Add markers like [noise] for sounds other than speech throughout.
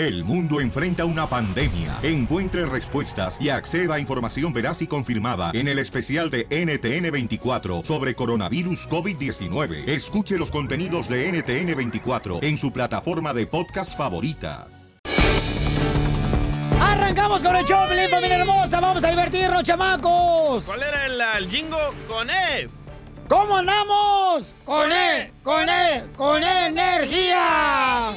El mundo enfrenta una pandemia. Encuentre respuestas y acceda a información veraz y confirmada en el especial de NTN24 sobre coronavirus COVID-19. Escuche los contenidos de NTN24 en su plataforma de podcast favorita. Arrancamos con el show, familia hermosa. Vamos a divertirnos, chamacos. ¿Cuál era el, el jingo? Con E. ¿Cómo andamos? Con E, con E, con E energía.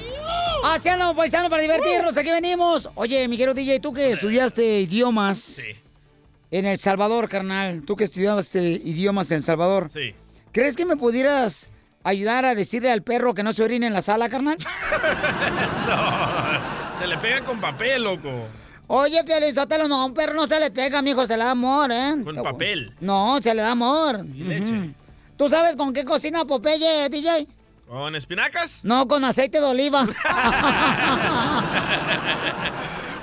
Así andamos, paisano, para divertirnos. Aquí venimos. Oye, mi querido DJ, tú que estudiaste idiomas en El Salvador, carnal. Tú que estudiaste idiomas en El Salvador. Sí. ¿Crees que me pudieras ayudar a decirle al perro que no se orine en la sala, carnal? [laughs] No, se le pega con papel, loco. Oye, Piolizotelo, no, a un perro no se le pega, mijo, se le da amor, ¿eh? Con papel. No, se le da amor. Y leche. ¿Tú sabes con qué cocina Popeye, DJ? ¿Con espinacas? No, con aceite de oliva. [laughs]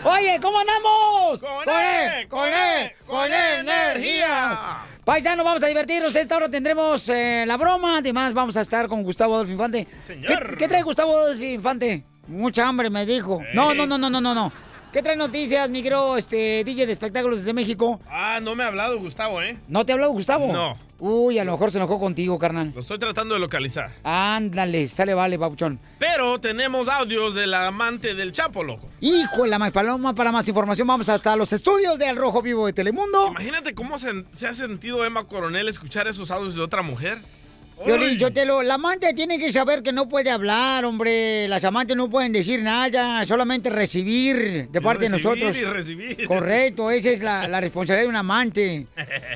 Oye, ¿cómo andamos? Con E, con E, con E, energía. Paisano, vamos a divertirnos. Esta hora tendremos eh, la broma. Además, vamos a estar con Gustavo Adolfo Infante. Señor. ¿Qué, qué trae Gustavo Adolfo Infante? Mucha hambre, me dijo. No, no, no, no, no, no, no. ¿Qué trae noticias, mi querido este, DJ de espectáculos desde México? Ah, no me ha hablado Gustavo, ¿eh? ¿No te ha hablado Gustavo? No. Uy, a lo mejor se enojó contigo, carnal. Lo estoy tratando de localizar. Ándale, sale, vale, papuchón. Pero tenemos audios del amante del Chapo, loco. Hijo de la más paloma, para más información vamos hasta los estudios de Al Rojo Vivo de Telemundo. Imagínate cómo se, se ha sentido Emma Coronel escuchar esos audios de otra mujer. Violín, yo te lo, la amante tiene que saber que no puede hablar, hombre. Las amantes no pueden decir nada, solamente recibir de parte de recibir nosotros. y recibir. Correcto, esa es la, la [laughs] responsabilidad de un amante.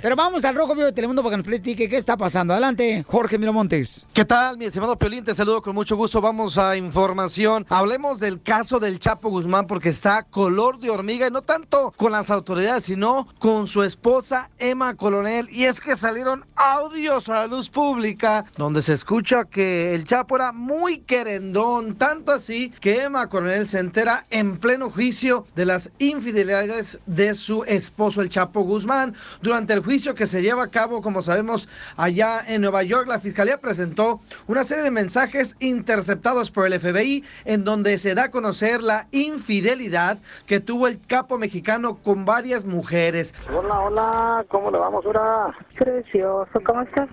Pero vamos al Rojo Vivo de Telemundo para que nos platique qué está pasando. Adelante, Jorge Miramontes. ¿Qué tal, mi estimado Piolín? Te saludo con mucho gusto. Vamos a información. Hablemos del caso del Chapo Guzmán porque está color de hormiga y no tanto con las autoridades, sino con su esposa Emma Coronel. Y es que salieron audios a la luz pública donde se escucha que el Chapo era muy querendón, tanto así que Emma Coronel se entera en pleno juicio de las infidelidades de su esposo, el Chapo Guzmán. Durante el juicio que se lleva a cabo, como sabemos, allá en Nueva York, la fiscalía presentó una serie de mensajes interceptados por el FBI en donde se da a conocer la infidelidad que tuvo el capo mexicano con varias mujeres. Hola, hola, ¿cómo le vamos ahora? Precioso, ¿cómo estás?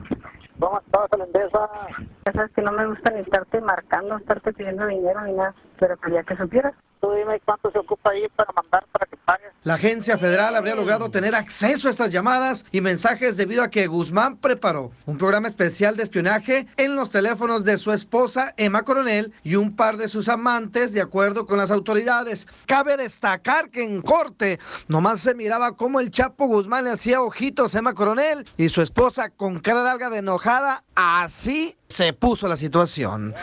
¿Cómo estás, Holandesa? Ya sabes que no me gusta ni estarte marcando, estarte pidiendo dinero ni nada, pero quería que supieras. Tú dime cuánto se ocupa ahí para mandar para que pagues. La agencia federal habría logrado tener acceso a estas llamadas y mensajes debido a que Guzmán preparó un programa especial de espionaje en los teléfonos de su esposa Emma Coronel y un par de sus amantes de acuerdo con las autoridades. Cabe destacar que en corte nomás se miraba cómo el Chapo Guzmán le hacía ojitos a Emma Coronel y su esposa con cara larga de enojada. Así se puso la situación.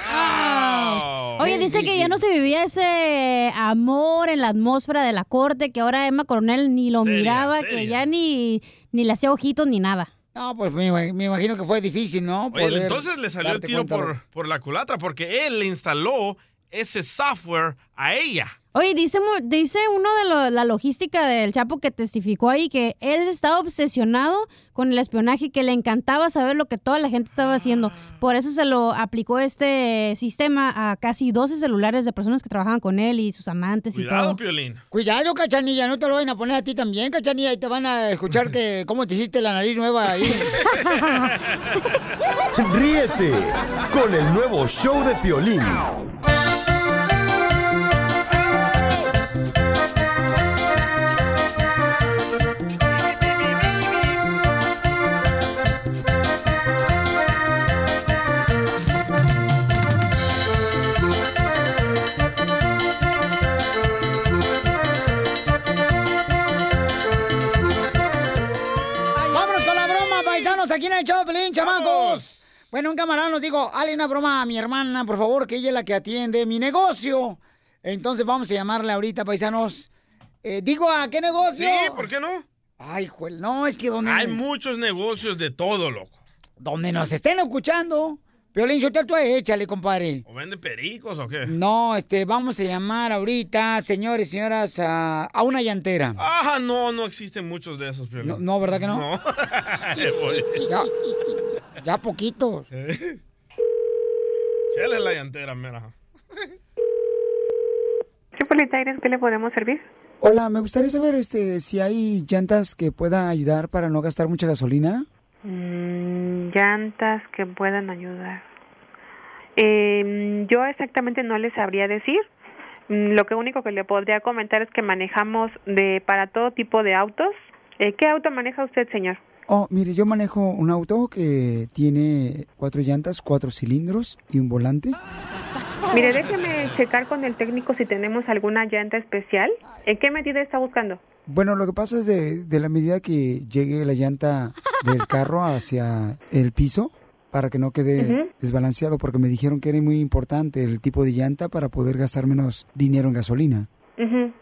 Oye, dice que ya no se vivía ese amor en la atmósfera de la corte, que ahora Emma Coronel ni lo Seria, miraba, que ya ni, ni le hacía ojitos ni nada. No, pues me, ima- me imagino que fue difícil, ¿no? Oye, Poder entonces le salió el darte tiro cuenta. por, por la culatra porque él le instaló ese software a ella. Oye, dice, mu- dice uno de lo- la logística del Chapo que testificó ahí que él estaba obsesionado con el espionaje, que le encantaba saber lo que toda la gente estaba haciendo. Por eso se lo aplicó este sistema a casi 12 celulares de personas que trabajaban con él y sus amantes y todo. Piolín. Cuidado, cachanilla, no te lo vayan a poner a ti también, cachanilla, y te van a escuchar [laughs] que cómo te hiciste la nariz nueva ahí. [laughs] Ríete con el nuevo show de Piolín. Bueno, un camarada nos dijo, hale una broma a mi hermana, por favor, que ella es la que atiende mi negocio. Entonces vamos a llamarle ahorita, paisanos. Eh, digo, ¿a qué negocio? Sí, ¿por qué no? Ay, juel, no, es que donde... Hay muchos negocios de todo, loco. Donde nos estén escuchando. Piolín, yo te tú échale, compadre. ¿O vende pericos o qué? No, este, vamos a llamar ahorita, señores y señoras, a, a una llantera. Ah, no, no existen muchos de esos, Piolín. No, no, ¿verdad que no? No. [laughs] Ya, ya poquitos. [laughs] Chale la llantera, mira. Tires, ¿qué le podemos servir? Hola, me gustaría saber este si hay llantas que puedan ayudar para no gastar mucha gasolina. Mm, llantas que puedan ayudar. Eh, yo exactamente no les sabría decir. Mm, Lo que único que le podría comentar es que manejamos de para todo tipo de autos. Eh, ¿Qué auto maneja usted, señor? Oh, mire, yo manejo un auto que tiene cuatro llantas, cuatro cilindros y un volante. Mire, déjeme checar con el técnico si tenemos alguna llanta especial. ¿En qué medida está buscando? Bueno, lo que pasa es de, de la medida que llegue la llanta del carro hacia el piso para que no quede desbalanceado, porque me dijeron que era muy importante el tipo de llanta para poder gastar menos dinero en gasolina. Ujú.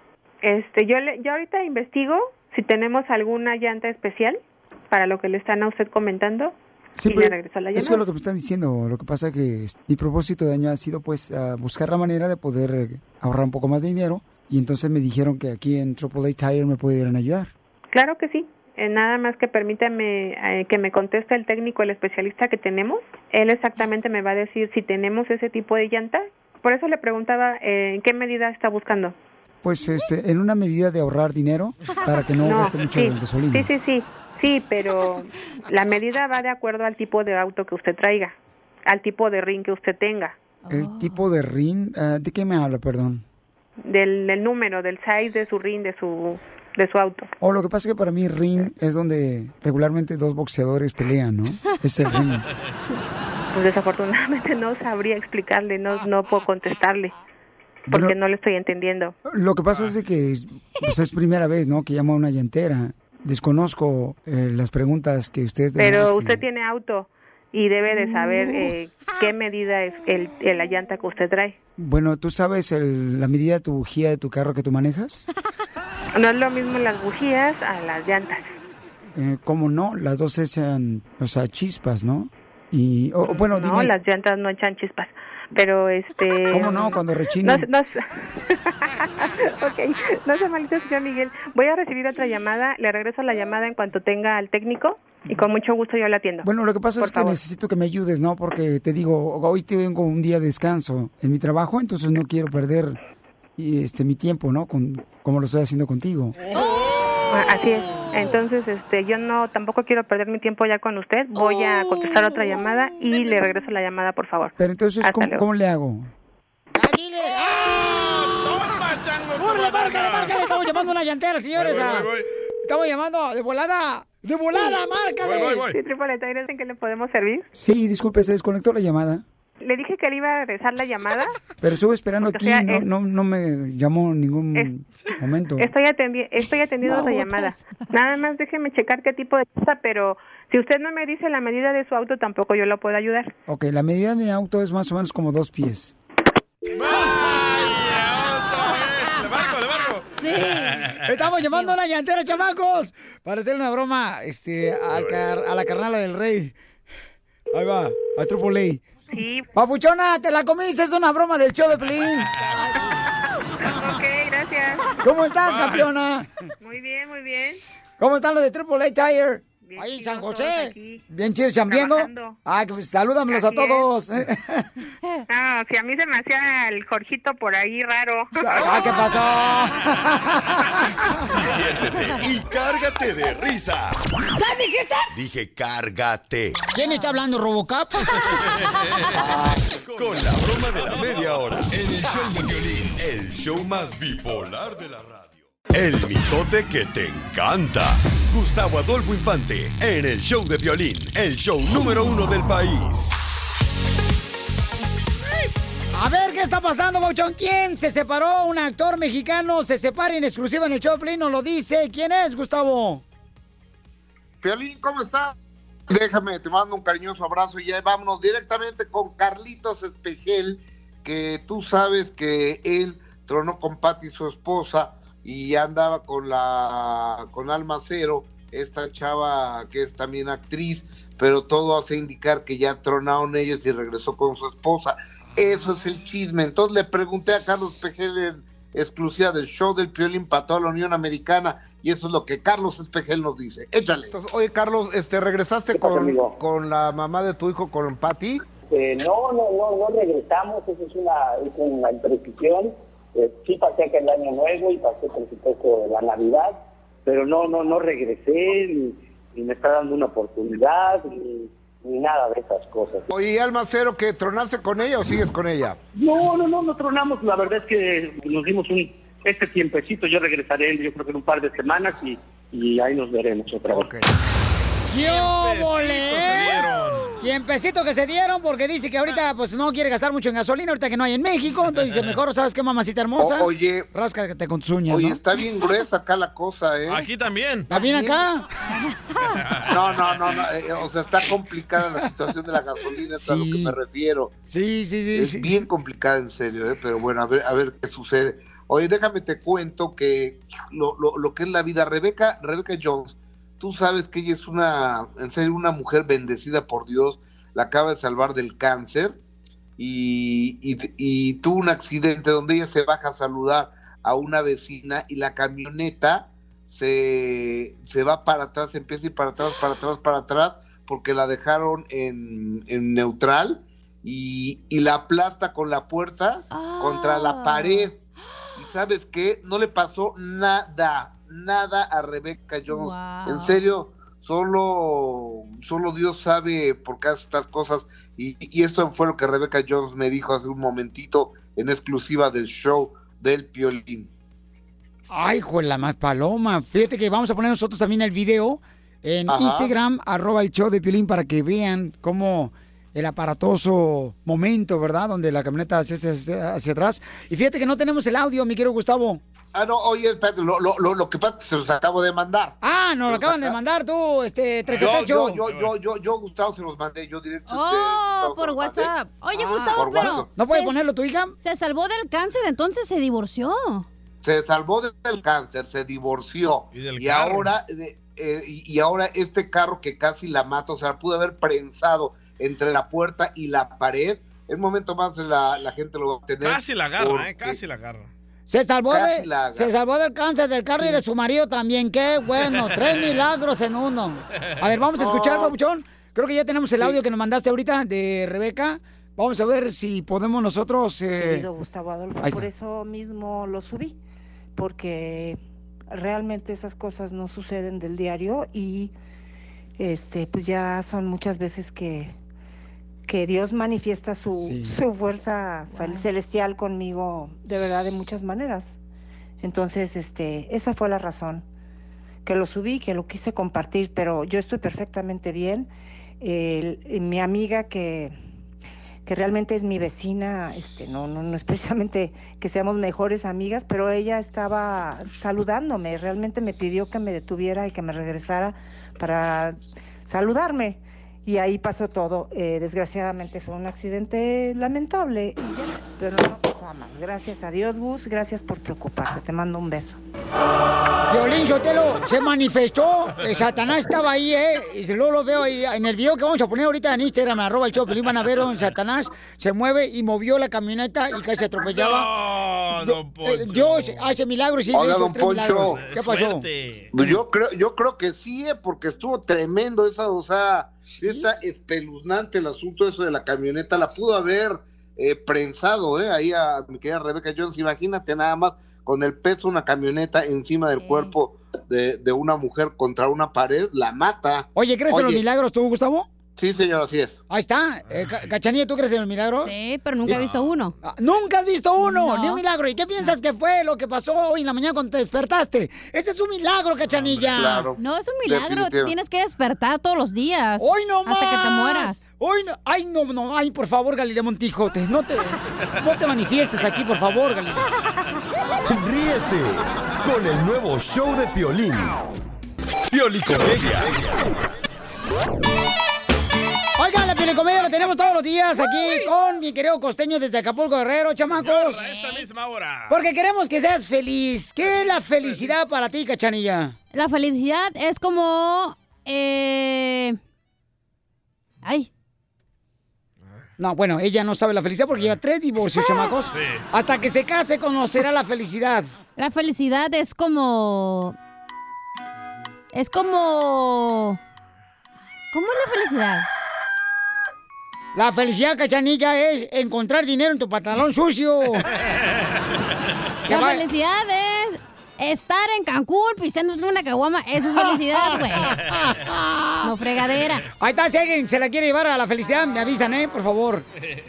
Este, yo le, yo ahorita investigo si tenemos alguna llanta especial para lo que le están a usted comentando Sí, y pero le regreso la Eso es lo que me están diciendo. Lo que pasa que mi propósito de año ha sido pues buscar la manera de poder ahorrar un poco más de dinero y entonces me dijeron que aquí en AAA Tire me pudieran ayudar. Claro que sí. Eh, nada más que permítame eh, que me conteste el técnico, el especialista que tenemos. Él exactamente me va a decir si tenemos ese tipo de llanta. Por eso le preguntaba eh, en qué medida está buscando. Pues este, en una medida de ahorrar dinero para que no, [laughs] gaste mucho sí, en gasolina. sí, sí, sí, sí, pero la medida va de acuerdo al tipo de auto que usted traiga, al tipo de ring que usted tenga, El tipo de ring, ah, ¿de qué me habla, perdón? del, del número, del size de su ring, de su de su auto. O lo que pasa es que para mí ring es donde regularmente dos boxeadores pelean, ¿no? Es el ring. Pues desafortunadamente no sabría explicarle, no no puedo contestarle porque no le estoy entendiendo. Lo que pasa es de que pues, es primera vez, ¿no? Que llama a una llantera. Desconozco eh, las preguntas que usted Pero hace. usted tiene auto y debe de saber eh, qué medida es el, el- la llanta que usted trae. Bueno, ¿tú sabes el- la medida de tu bujía de tu carro que tú manejas? [laughs] No es lo mismo las bujías a las llantas. Eh, ¿Cómo no? Las dos echan, o sea, chispas, ¿no? Y, o- o bueno, no, dime... las llantas no echan chispas. Pero este. [laughs] ¿Cómo no? Cuando rechinan. No, no, [laughs] ok, no se malito, señor Miguel. Voy a recibir otra llamada. Le regreso la llamada en cuanto tenga al técnico y con mucho gusto yo la atiendo. Bueno, lo que pasa Por es que favor. necesito que me ayudes, ¿no? Porque te digo, hoy tengo un día de descanso en mi trabajo, entonces no quiero perder este mi tiempo, ¿no? Con, como lo estoy haciendo contigo. Ah, Así es. Entonces, este, yo no tampoco quiero perder mi tiempo ya con usted. Voy a contestar otra llamada y le regreso la llamada, por favor. Pero entonces, ¿cómo, cómo le hago? ¡Márcale, márcale, márcale! Estamos llamando a una llantera, señores. Voy, voy, ah. voy, voy. Estamos llamando de volada. ¡De volada, márcale! Sí, Triple Tires, ¿en qué le podemos servir? Sí, disculpe, se desconectó la llamada. Le dije que le iba a regresar la llamada. Pero estuve esperando Porque, aquí, o sea, no, es- no, no me llamó en ningún momento. Estoy, atendi estoy atendiendo botas. llamada. Nada más déjeme checar qué tipo de cosa, pero si usted no me dice la medida de su auto, tampoco yo lo puedo ayudar. Ok, la medida de mi auto es más o menos como dos pies. Sí. Estamos [laughs] llamando a una llantera, chamacos, para hacer una broma este, al car- a la carnala del rey. Ahí va, a Triple A. Sí. Papuchona, te la comiste, es una broma del show de Pelín. [laughs] Ok, gracias. ¿Cómo estás, campeona? Muy bien, muy bien. ¿Cómo están los de Triple A Tire? Bien Ahí en chidos San José. Bien chido, chambeando. Ay, pues salúdamelos a es. todos. [laughs] Ah, si a mí se me hacía el Jorgito por ahí raro. Ah, ¿qué pasó? [laughs] Diviértete y cárgate de risas. ¿Qué dijiste? Dije cárgate. ¿Quién está hablando, Robocop? [laughs] Con la broma de la media hora. En el show de violín. El show más bipolar de la radio. El mitote que te encanta. Gustavo Adolfo Infante. En el show de violín. El show número uno del país. A ver, ¿qué está pasando, Bauchón? ¿Quién se separó? Un actor mexicano se separa en exclusiva en el show nos lo dice. ¿Quién es, Gustavo? Piolín, ¿cómo está? Déjame, te mando un cariñoso abrazo y ya vámonos directamente con Carlitos Espejel, que tú sabes que él tronó con Patti, su esposa, y andaba con la con Alma Cero, esta chava que es también actriz, pero todo hace indicar que ya tronaron ellos y regresó con su esposa. Eso es el chisme. Entonces le pregunté a Carlos Espejel en exclusiva del show del Piolín para toda la Unión Americana y eso es lo que Carlos Espejel nos dice. Échale. Entonces, oye, Carlos, este, ¿regresaste con, con la mamá de tu hijo, con Patty? Eh, no, no, no, no regresamos, eso es una, es una imprecisión. Eh, sí pasé acá el año nuevo y pasé por supuesto la Navidad, pero no, no, no regresé ni, ni me está dando una oportunidad ni, ni nada de esas cosas. Oye, Alma Cero, que tronaste con ella o sigues con ella? No, no, no, no tronamos. La verdad es que nos dimos un este tiempecito. Yo regresaré, yo creo que en un par de semanas y, y ahí nos veremos otra vez. ¡Qué óvole! Tiempecito que se dieron porque dice que ahorita pues no quiere gastar mucho en gasolina, ahorita que no hay en México. Entonces dice, mejor, ¿sabes qué, mamacita hermosa? O- oye. Ráscate con tus uñas, Oye, ¿no? está bien gruesa acá la cosa, ¿eh? Aquí también. ¿Está bien acá? [laughs] No, no, no, no, eh, o sea, está complicada la situación de la gasolina, es a lo que me refiero. Sí, sí, sí. Es sí. bien complicada, en serio, ¿eh? Pero bueno, a ver, a ver qué sucede. Oye, déjame te cuento que lo, lo, lo que es la vida. Rebeca, Rebeca Jones, tú sabes que ella es una, en serio, una mujer bendecida por Dios, la acaba de salvar del cáncer y, y, y tuvo un accidente donde ella se baja a saludar a una vecina y la camioneta se, se va para atrás, empieza a ir para atrás, para atrás, para atrás, porque la dejaron en, en neutral y, y la aplasta con la puerta contra la pared. Y sabes qué, no le pasó nada, nada a Rebecca Jones. Wow. En serio, solo, solo Dios sabe por qué hace estas cosas. Y, y esto fue lo que Rebecca Jones me dijo hace un momentito en exclusiva del show del Piolín. Ay, con la más paloma. Fíjate que vamos a poner nosotros también el video en Ajá. Instagram, arroba el show de Piolín, para que vean cómo el aparatoso momento, ¿verdad? Donde la camioneta se hace hacia, hacia atrás. Y fíjate que no tenemos el audio, mi querido Gustavo. Ah, no, oye, espérate, lo, lo, lo, lo que pasa es que se los acabo de mandar. Ah, nos lo acaban de mandar tú, este, trequetecho. yo, yo, yo, yo, yo, Gustavo, se los mandé, yo directo. Oh, por WhatsApp. Oye, Ah, Gustavo, por pero... WhatsApp. ¿No puede se- ponerlo tu hija? Se salvó del cáncer, entonces se divorció. se salvó del cáncer, se divorció Y del y ahora eh, eh, y y ahora este carro que casi la mata, o sea, pudo haber prensado entre la puerta y la pared. En un momento más la, la gente lo va a tener. Casi la agarra, porque- ¿eh? Casi la agarra. Se salvó, de, se salvó del cáncer del carro y de su marido también. Qué bueno, tres milagros en uno. A ver, vamos a escuchar. Pabuchón. Creo que ya tenemos el audio que nos mandaste ahorita de Rebeca. Vamos a ver si podemos nosotros... eh, querido Gustavo Adolfo. Por eso mismo lo subí, porque realmente esas cosas no suceden del diario y este pues ya son muchas veces que que Dios manifiesta su, Sí. su fuerza celestial conmigo de verdad de muchas maneras. Entonces, este, esa fue la razón que lo subí, que lo quise compartir, pero yo estoy perfectamente bien. El- mi amiga que, que realmente es mi vecina, este, no, no, no es precisamente que seamos mejores amigas, pero ella estaba saludándome, realmente me pidió que me detuviera y que me regresara para saludarme. Y ahí pasó todo. Eh, desgraciadamente fue un accidente lamentable, pero no más. Gracias a Dios, Gus, gracias por preocuparte. Te mando un beso. Violín Sotelo se manifestó, Satanás estaba ahí, ¿eh? Y luego lo veo ahí en el video que vamos a poner ahorita en Instagram, arroba el show, van a ver donde Satanás se mueve y movió la camioneta y casi atropellaba. No, don Eh, Dios hace milagros y Oiga, hizo don Poncho. milagros. ¿Qué pasó? Pues yo creo, yo creo que sí, eh, porque estuvo tremendo esa, o sea, sí está espeluznante el asunto eso de la camioneta, la pudo haber eh, prensado, eh, ahí a mi querida Rebeca Jones, imagínate nada más con el peso de una camioneta encima del cuerpo de, de una mujer contra una pared, la mata. Oye, ¿crees en los milagros tú, Gustavo? Sí, señor, así es. Ahí está. Eh, Ca- Cachanilla, ¿tú crees en los milagros? Sí, pero nunca he visto uno. Ah, Nunca has visto uno, No. ni un milagro. ¿Y qué piensas que fue lo que pasó hoy en la mañana cuando te despertaste? Ese es un milagro, Cachanilla. Claro. No, es un milagro. Te tienes que despertar todos los días. Hoy no más. Hasta que te mueras. Hoy no. Ay, no, no. Ay, por favor, Galilea Montijo. te- no, te, no te manifiestes aquí, por favor, Galilea. Ríete con el nuevo show de Piolín. Piolicomedia. Oigan, la Piolicomedia la tenemos todos los días aquí con mi querido costeño desde Acapulco Guerrero, chamacos. A esta misma hora. Porque queremos que seas feliz. ¿Qué es la felicidad para ti, Cachanilla? La felicidad es como. Eh... Ay. No, bueno, ella no sabe la felicidad porque lleva tres divorcios, chamacos. Hasta que se case conocerá la felicidad. La felicidad es como. Es como. ¿Cómo es la felicidad? La felicidad, Cachanilla, es encontrar dinero en tu pantalón sucio. [laughs] La va- felicidad es estar en Cancún pisándote una caguama. Eso es felicidad, güey. No fregaderas. Ahí está, si alguien se la quiere llevar a la felicidad, me avisan, ¿eh? Por favor.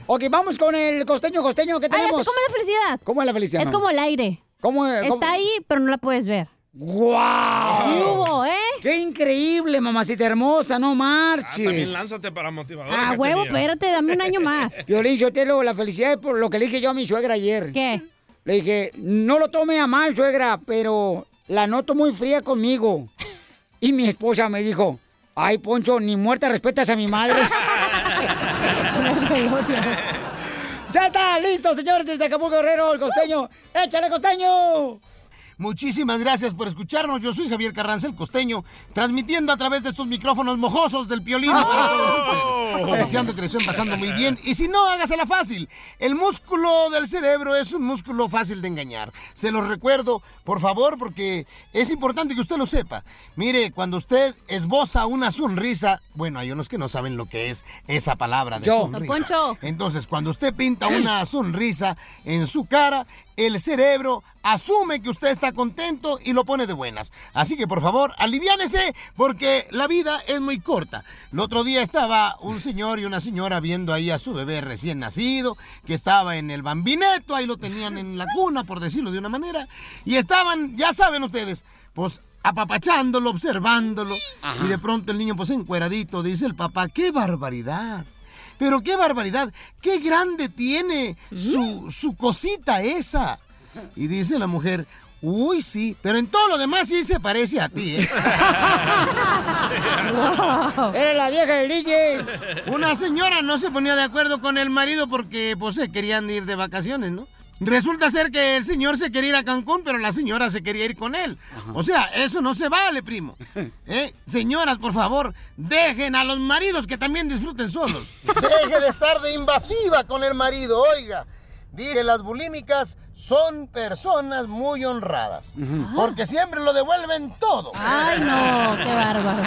Ok, vamos con el costeño, costeño, ¿qué tenemos? cómo es la felicidad. ¿Cómo es la felicidad? Es como el aire. ¿Cómo, cómo? Está ahí, pero no la puedes ver. ¡Guau! ¿Qué hubo, eh? ¡Qué increíble, mamacita hermosa! ¡No marches! También lánzate para motivador. Ah, huevo, espérate, dame un año más. Violín, yo te lo, la felicidad es por lo que le dije yo a mi suegra ayer. ¿Qué? Le dije, no lo tome a mal, suegra, pero la noto muy fría conmigo. Y mi esposa me dijo, ay, Poncho, ni muerta respetas a mi madre. [laughs] [laughs] ya está, listo, señores, desde Acapulco Guerrero, el costeño. ¡Échale, costeño! Muchísimas gracias por escucharnos. Yo soy Javier Carranza, el costeño, transmitiendo a través de estos micrófonos mojosos del piolín para todos ustedes. Deseando que le estén pasando muy bien. Y si no, hágasela fácil. El músculo del cerebro es un músculo fácil de engañar. Se los recuerdo, por favor, porque es importante que usted lo sepa. Mire, cuando usted esboza una sonrisa, bueno, hay unos que no saben lo que es esa palabra de Yo. sonrisa. Entonces, cuando usted pinta una sonrisa en su cara, el cerebro asume que usted está contento y lo pone de buenas. Así que por favor, aliviánese porque la vida es muy corta. El otro día estaba un señor y una señora viendo ahí a su bebé recién nacido, que estaba en el bambineto, ahí lo tenían en la cuna, por decirlo de una manera, y estaban, ya saben ustedes, pues apapachándolo, observándolo, y de pronto el niño pues encueradito, dice el papá, qué barbaridad. Pero qué barbaridad, qué grande tiene su, su cosita esa. Y dice la mujer, uy, sí, pero en todo lo demás sí se parece a ti, ¿eh? [laughs] Era la vieja del DJ. Una señora no se ponía de acuerdo con el marido porque pues se querían ir de vacaciones, ¿no? Resulta ser que el señor se quería ir a Cancún, pero la señora se quería ir con él. O sea, eso no se vale, primo. [laughs] ¿Eh? Señoras, por favor, dejen a los maridos que también disfruten solos. Deje de estar de invasiva con el marido, oiga. Dice que las bulímicas son personas muy honradas. Porque siempre lo devuelven todo. Ay, no, qué bárbaro.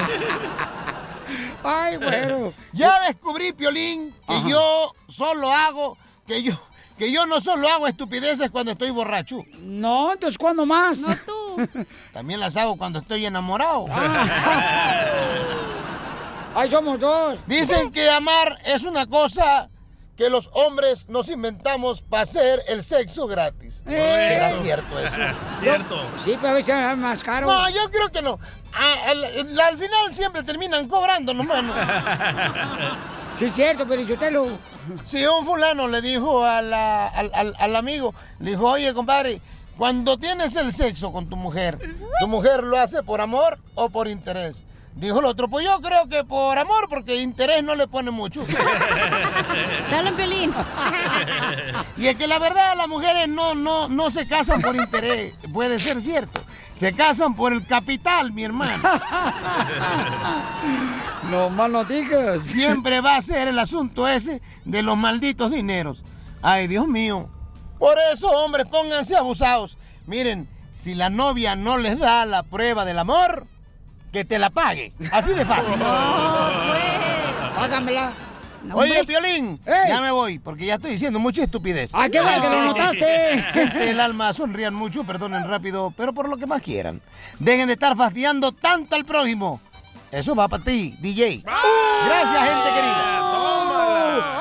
Ay, güero. [laughs] Ya descubrí, Piolín, que yo solo hago, que yo, que yo no solo hago estupideces cuando estoy borracho. No, entonces ¿cuándo más? No tú. [laughs] También las hago cuando estoy enamorado. [laughs] Ay, somos dos. Dicen que amar es una cosa que los hombres nos inventamos para hacer el sexo gratis. ¿Será cierto eso? [laughs] Cierto. Sí, pero a veces es más caro. No, yo creo que no. Al, al final siempre terminan cobrando nomás. ¿no? [laughs] Sí, es cierto, pero yo te lo... Si un fulano le dijo a la- al, al- al amigo, le dijo, oye, compadre, cuando tienes el sexo con tu mujer, ¿tu mujer lo hace por amor o por interés? Dijo el otro, pues yo creo que por amor, porque interés no le pone mucho. [laughs] Dale, Piolín. Y es que la verdad las mujeres no, no, no se casan por interés, puede ser cierto. Se casan por el capital, mi hermano. No no digas. Siempre va a ser el asunto ese de los malditos dineros. Ay, Dios mío. Por eso, hombres, pónganse abusados. Miren, si la novia no les da la prueba del amor, que te la pague. Así de fácil. Págamela. Oye, Piolín, Ey. ya me voy, porque ya estoy diciendo mucha estupidez. ¡Ay, qué bueno que lo notaste! [laughs] Gente del alma, sonrían mucho, perdonen rápido, pero por lo que más quieran. Dejen de estar fastidiando tanto al prójimo. Eso va para ti, DJ. Gracias, gente querida.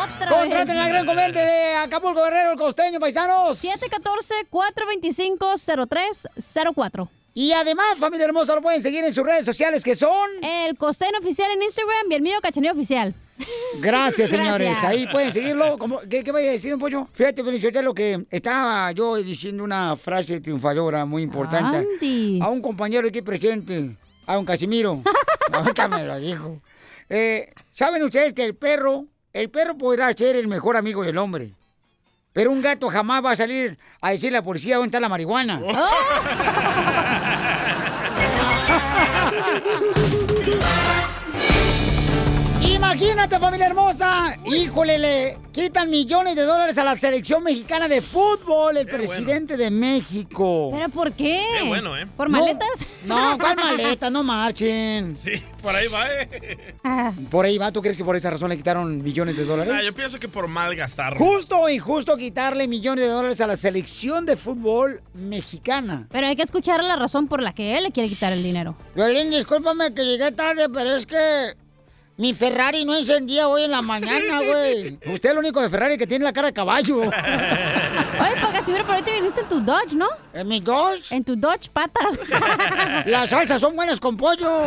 Otra Contraten al gran comente de Acapulco Guerrero, el costeño, paisanos. 714-425-0304. Y además, familia hermosa, lo pueden seguir en sus redes sociales que son... El costeño oficial en Instagram y el mío cachaneo oficial. Gracias, [laughs] señores. Gracias. Ahí pueden seguirlo. Como- ¿Qué, qué vaya a decir, don Pollo? Fíjate, lo que estaba yo diciendo una frase triunfadora muy importante Andy. a un compañero aquí presente, a un Casimiro. [laughs] Ahorita me lo dijo. Eh, ¿Saben ustedes que el perro, el perro podrá ser el mejor amigo del hombre? Pero un gato jamás va a salir a decirle a la policía dónde está la marihuana. [laughs] [laughs] Imagínate, familia hermosa. Híjole, le quitan millones de dólares a la selección mexicana de fútbol, el presidente de México. ¿Pero por qué? Qué bueno, ¿eh? ¿Por No, maletas? No, ¿cuál [laughs] maleta? No marchen. Sí, por ahí va, ¿eh? Por ahí va, ¿tú crees que por esa razón le quitaron millones de dólares? Ah, yo pienso que por mal gastar. Justo o injusto quitarle millones de dólares a la selección de fútbol mexicana. Pero hay que escuchar la razón por la que él le quiere quitar el dinero. Violín, discúlpame que llegué tarde, pero es que mi Ferrari no encendía hoy en la mañana, [laughs] güey. Usted es el único de Ferrari que tiene la cara de caballo. [laughs] Oye, pues Casimiro, por ahí te viniste en tu Dodge, ¿no? ¿En mi Dodge? En tu Dodge patas. [laughs] Las salsas son buenas con pollo.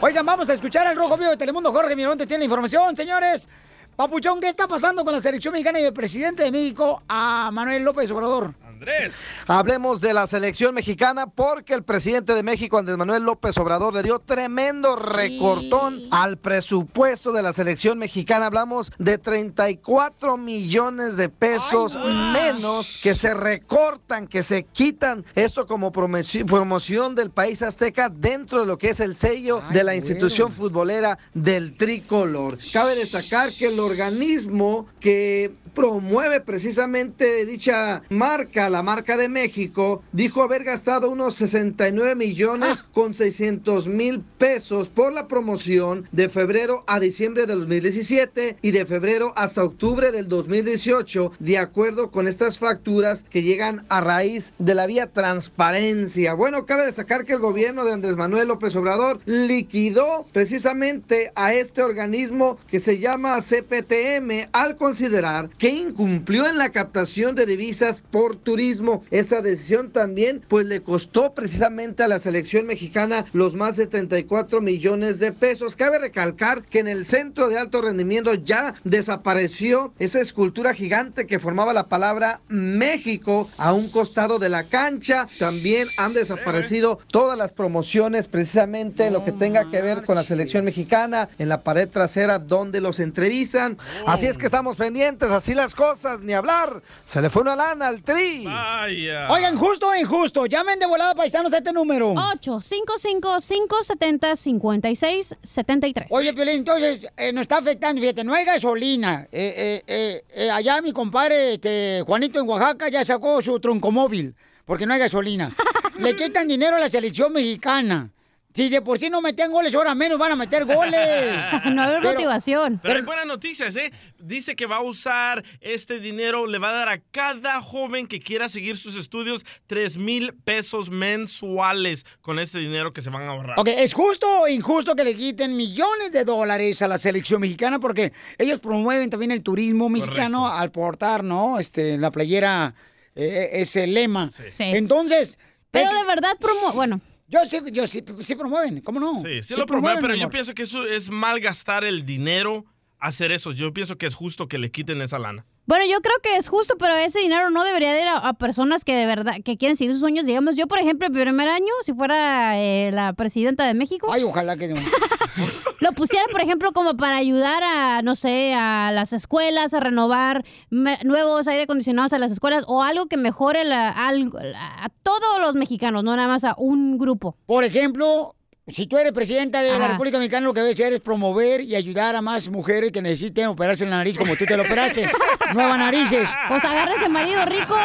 Oigan, vamos a escuchar al Rojo Vivo de Telemundo. Jorge Miramontes tiene la información, señores. Papuchón, ¿qué está pasando con la selección mexicana y el presidente de México, a Manuel López Obrador? Andrés. Hablemos de la selección mexicana porque el presidente de México, Andrés Manuel López Obrador, le dio tremendo recortón al presupuesto de la selección mexicana. Hablamos de 34 millones de pesos menos que se recortan, que se quitan. Esto como promoci- promoción del país azteca dentro de lo que es el sello de la institución futbolera del tricolor. Cabe destacar que el organismo que promueve precisamente dicha marca, la marca de México, dijo haber gastado unos 69 millones con 600 mil pesos por la promoción de febrero a diciembre del 2017 y de febrero hasta octubre del 2018, de acuerdo con estas facturas que llegan a raíz de la vía transparencia. Bueno, cabe destacar que el gobierno de Andrés Manuel López Obrador liquidó precisamente a este organismo que se llama CPTM al considerar que incumplió en la captación de divisas por turismo. Esa decisión también pues le costó precisamente a la selección mexicana los más de 34 millones de pesos. Cabe recalcar que en el centro de alto rendimiento ya desapareció esa escultura gigante que formaba la palabra México a un costado de la cancha. También han desaparecido todas las promociones precisamente en lo que tenga que ver con la selección mexicana en la pared trasera donde los entrevistan. Así es que estamos pendientes, así las cosas, ni hablar. Se le fue una lana al tri. Vaya. Oigan, justo o injusto, llamen de volada paisanos a este número. 855-570-5673. Oye, Piolín, entonces eh, nos está afectando, fíjate, no hay gasolina. Eh, eh, eh, eh, allá mi compadre este, Juanito en Oaxaca ya sacó su troncomóvil porque no hay gasolina. [laughs] Le quitan dinero a la selección mexicana. Si de por sí no metían goles, ahora menos van a meter goles. [laughs] no hay Pero- motivación. Pero hay buenas noticias, ¿eh? Dice que va a usar este dinero, le va a dar a cada joven que quiera seguir sus estudios 3 mil pesos mensuales con este dinero que se van a ahorrar. Ok, ¿es justo o injusto que le quiten millones de dólares a la selección mexicana? Porque ellos promueven también el turismo mexicano al portar, ¿no? Este, la playera, eh, ese lema. Entonces... Pero eh, de verdad promo... Bueno. Yo sí, yo sí, sí promueven, ¿cómo no? Sí, sí, lo promueve, pero yo pienso que eso es mal gastar el dinero hacer eso. Yo pienso que es justo que le quiten esa lana. Bueno, yo creo que es justo, pero ese dinero no debería de ir a, a personas que de verdad, que quieren seguir sus sueños. Digamos, yo, por ejemplo, el primer año, si fuera eh, la presidenta de México. Ay, ojalá que no. [laughs] [laughs] lo pusiera, por ejemplo, como para ayudar a, no sé, a las escuelas, a renovar nuevos aire acondicionados a las escuelas o algo que mejore la- algo- a todos los mexicanos, no nada más a un grupo. Por ejemplo, si tú eres presidenta de la. República Mexicana, lo que debes hacer es promover y ayudar a más mujeres que necesiten operarse la nariz como tú te lo operaste. [laughs] Nuevas narices. Pues agarra ese marido rico.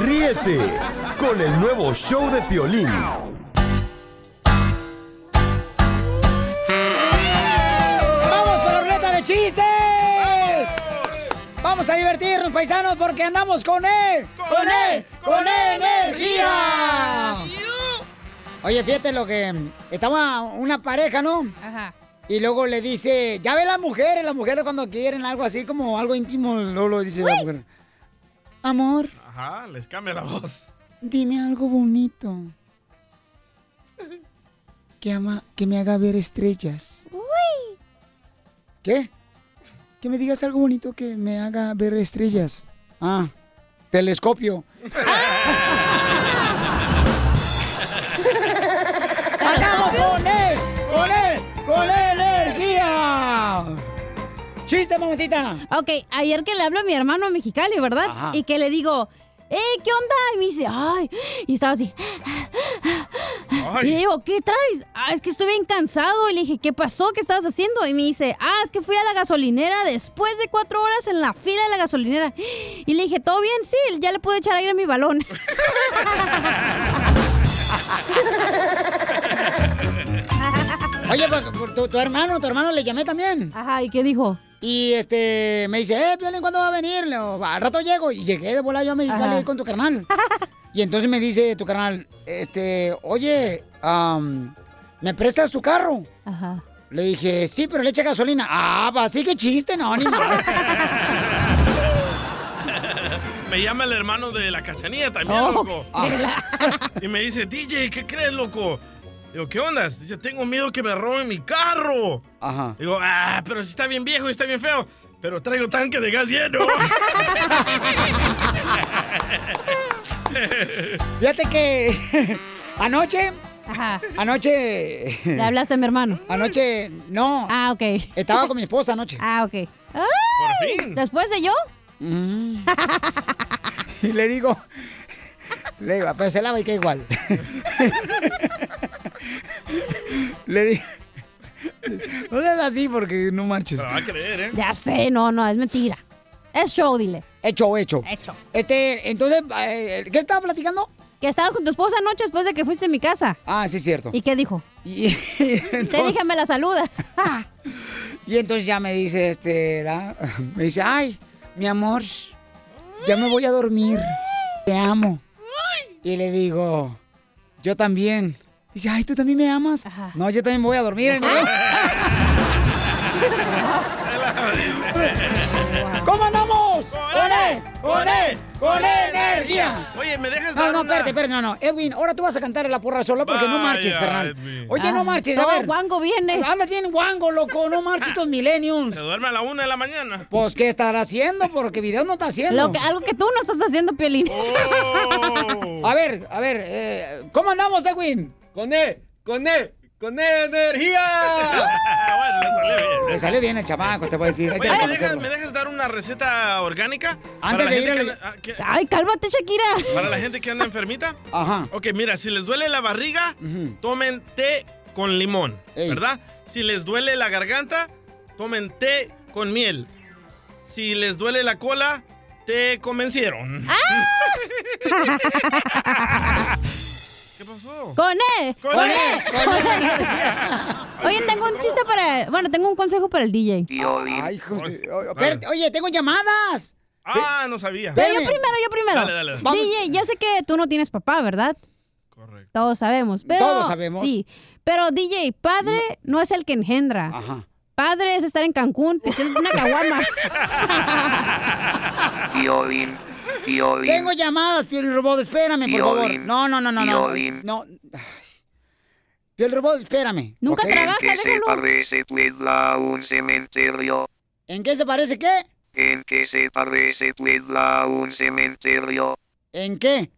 Ríete con el nuevo show de Piolín. Chistes! ¡Vamos a divertirnos, paisanos, porque andamos con él! ¡Con él! ¡Con energía! Oye, fíjate lo que... Estaba una pareja, ¿no? Ajá. Y luego le dice... Ya ve las mujeres, las mujeres cuando quieren algo así, como algo íntimo, luego lo dice la mujer. Amor, Ajá, les cambia la voz. dime algo bonito. [laughs] Que, ama, que me haga ver estrellas. ¿Qué? Que me digas algo bonito que me haga ver estrellas. Ah, telescopio. [laughs] ¡Andamos con él! ¡Con él! ¡Con energía! ¡Chiste, mamacita! Ok, ayer que le hablo a mi hermano a Mexicali, ¿verdad? Ajá. Y que le digo, ¡eh, qué onda! Y me dice, ¡ay! Y estaba así. Y le digo, ¿qué traes? Ah, es que estoy bien cansado. Y le dije, ¿qué pasó? ¿Qué estabas haciendo? Y me dice, ah, es que fui a la gasolinera después de cuatro horas en la fila de la gasolinera. Y le dije, ¿todo bien? Sí, ya le pude echar aire a mi balón. [laughs] Oye, pues, tu, tu hermano, tu hermano le llamé también. Ajá, ¿y qué dijo? Y este, me dice, eh, Piolín, ¿cuándo va a venir? Le digo, al rato llego. Y llegué de volar yo a Mexicali Ajá. con tu carnal. [laughs] y entonces me dice tu carnal, este, oye, am, ¿me prestas tu carro? Ajá. Le dije, sí, pero le echa gasolina. Ah, va, sí, qué chiste, no, ni madre. [laughs] Me llama el hermano de la cachanilla también, Oh. loco. [laughs] y me dice, DJ, ¿qué crees, loco? Digo, ¿qué onda? Dice, tengo miedo que me roben mi carro. Ajá. Digo, ah, pero si está bien viejo y está bien feo. Pero traigo tanque de gas lleno. [laughs] Fíjate que [laughs] anoche, Ajá. anoche... ¿Le hablaste a mi hermano? Anoche, no. Ah, ok. Estaba con mi esposa anoche. [laughs] Ah, ok. Por fin. ¿Después de yo? Mm. y le digo, le digo, pero se lava y queda igual. Le digo, no seas así porque no marches. Va a creer, ¿eh? Ya sé, no, no, es mentira. Es show, dile. Hecho, hecho. Hecho. Este, entonces, eh, ¿qué estaba platicando? Que estabas con tu esposa anoche después de que fuiste a mi casa. Ah, sí, es cierto. ¿Y qué dijo? Y, [laughs] Te dije, me la saludas. [laughs] y entonces ya me dice, este, ¿da? me dice, ay, mi amor, ya me voy a dormir. Te amo. Y le digo, yo también. Dice, ay, ¿tú también me amas? No, yo también voy a dormir. [laughs] ¿Cómo andamos? ¡Con él! ¡Con energía! Oye, ¿me dejas No, dar no, espérate, espérate, no, no. Edwin, ahora tú vas a cantar la porra sola porque no marches, carnal. Edwin. Oye, no Ah, marches, a ver. guango viene. Anda bien guango, loco, no marches estos millennials. Se duerme a la una de la mañana. Pues, ¿qué estará haciendo? Porque video no está haciendo. Lo que- algo que tú no estás haciendo, Piolín. Oh. A ver, a ver, eh, ¿cómo andamos, Edwin? Con E, con E, con energía. [laughs] bueno, le salió bien. Le salió bien el chamaco, te voy a decir. Oye, ¿me dejas, reconocerlo. ¿me dejas dar una receta orgánica? Antes la de gente ir que al- anda- ah, que- Ay, cálmate, Shakira. Para la gente que anda enfermita. Ajá. Ok, mira, si les duele la barriga, tomen té con limón, ¿verdad? Si les duele la garganta, tomen té con miel. Si les duele la cola, te convencieron. [laughs] ¿Qué pasó? Con E. Con Con E, E. [laughs] con E. E. [laughs] Oye, tengo un chiste para. Bueno, tengo un consejo para el DJ. Ay, hijos de- oye, tengo llamadas. Ah, no sabía. Pero yo primero, yo primero. Dale, dale, dale. DJ, ya sé que tú no tienes papá, ¿verdad? Correcto. Todos sabemos. Pero, Todos sabemos. Sí. Pero, DJ, padre no es el que engendra. Ajá. Padre es estar en Cancún pidiendo una caguama. [laughs] Piolín, Piolín. Tengo llamadas, Piolín Robot, espérame, por favor. No, no, no, no, no. Piolín. No. Piolín Robot, espérame. Nunca ¿ok? ¿En qué se parece Puebla a un cementerio? ¿En qué se parece qué? ¿En qué se parece Puebla a un cementerio? ¿En qué?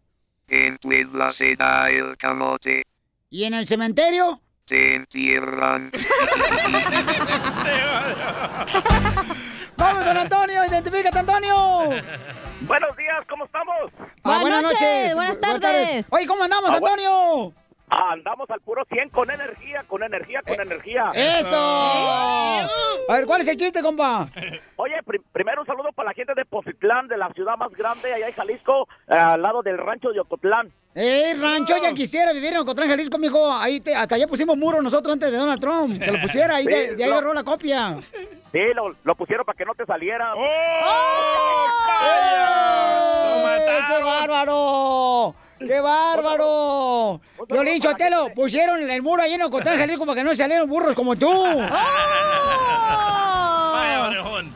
En Puebla se da el camote, ¿Y en el cementerio? se entierran. [laughs] Vamos con Antonio, identifícate, Antonio. Buenos días, ¿cómo estamos? Ah, buenas noches. buenas Bu- tardes. Oye, ¿cómo andamos, Ah, bueno. Antonio? Andamos al puro 100 con energía, con energía, con energía. Eh, ¡Eso! A ver, ¿cuál es el chiste, compa? [laughs] Oye, pri- primero un saludo para la gente de Pozitlán, de la ciudad más grande allá en Jalisco, eh, al lado del rancho de Ocotlán. ¡Eh, rancho! Ya quisiera vivir en Ocotlán, Jalisco, mijo. Ahí te, hasta allá pusimos muro nosotros antes de Donald Trump. Que lo pusiera, ahí de, Sí, de ahí lo- agarró la copia. Sí, lo, lo pusieron para que no te saliera. ¡Oh! ¡Eh, ¡Qué bárbaro! [laughs] ¡Qué bárbaro! Violín Chotelo, pusieron el muro ahí en Ocotlán, [laughs] Jalisco, para que no salieran burros como tú. [laughs] Vaya, orejón.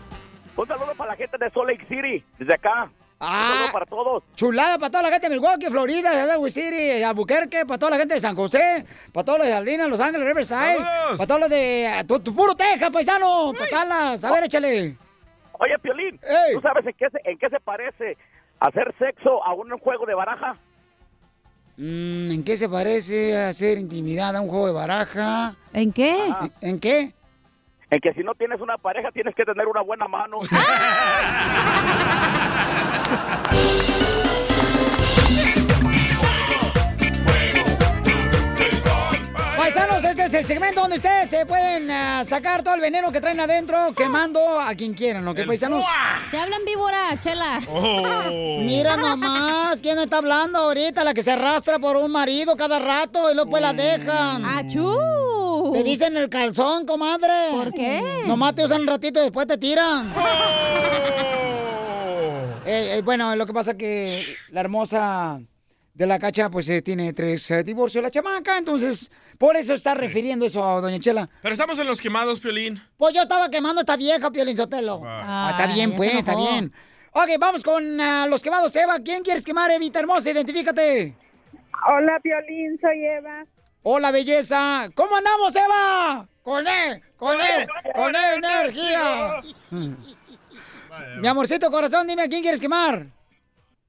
Un saludo para la gente de Salt Lake City, desde acá. Un saludo para todos. Chulada para toda la gente de Milwaukee, Florida, de Delaware City, Albuquerque, para toda la gente de San José, para todos los de Salinas, Los Ángeles, Riverside, ¡Saludos! para todos los de tu, tu puro Texas, paisano, para Dallas. A ver, échale. Oye, Piolín, ¿tú sabes en qué, se, en qué se parece hacer sexo a un juego de baraja? Mm, ¿En qué se parece hacer intimidad a un juego de baraja? ¿En qué? ¿En qué? En que si no tienes una pareja tienes que tener una buena mano. [laughs] segmento donde ustedes se pueden ah, sacar todo el veneno que traen adentro quemando a quien quieran, ¿no? ¿Qué paisanos? Te hablan víbora, chela. Oh. Mira nomás, ¿quién está hablando ahorita? La que se arrastra por un marido cada rato y luego pues la dejan. ¡Achú! Te dicen el calzón, comadre. ¿Por qué? Nomás te usan un ratito y después te tiran. Eh, eh, bueno, lo que pasa que la hermosa de la cacha, pues eh, tiene tres eh, divorcios la chamaca, entonces por eso está refiriendo eso a doña Chela. Pero estamos en los quemados, Piolín. Pues yo estaba quemando a esta vieja, Piolín Sotelo. Ah, está Ay, bien, pues, está bien. Ok, vamos con ah, los quemados. Eva, ¿quién quieres quemar, Evita hermosa? Identifícate. Hola, Piolín, soy Eva. Hola, belleza. ¿Cómo andamos, Eva? Con E, con E, con E energía. [laughs] Mi amorcito corazón, dime, ¿a quién quieres quemar?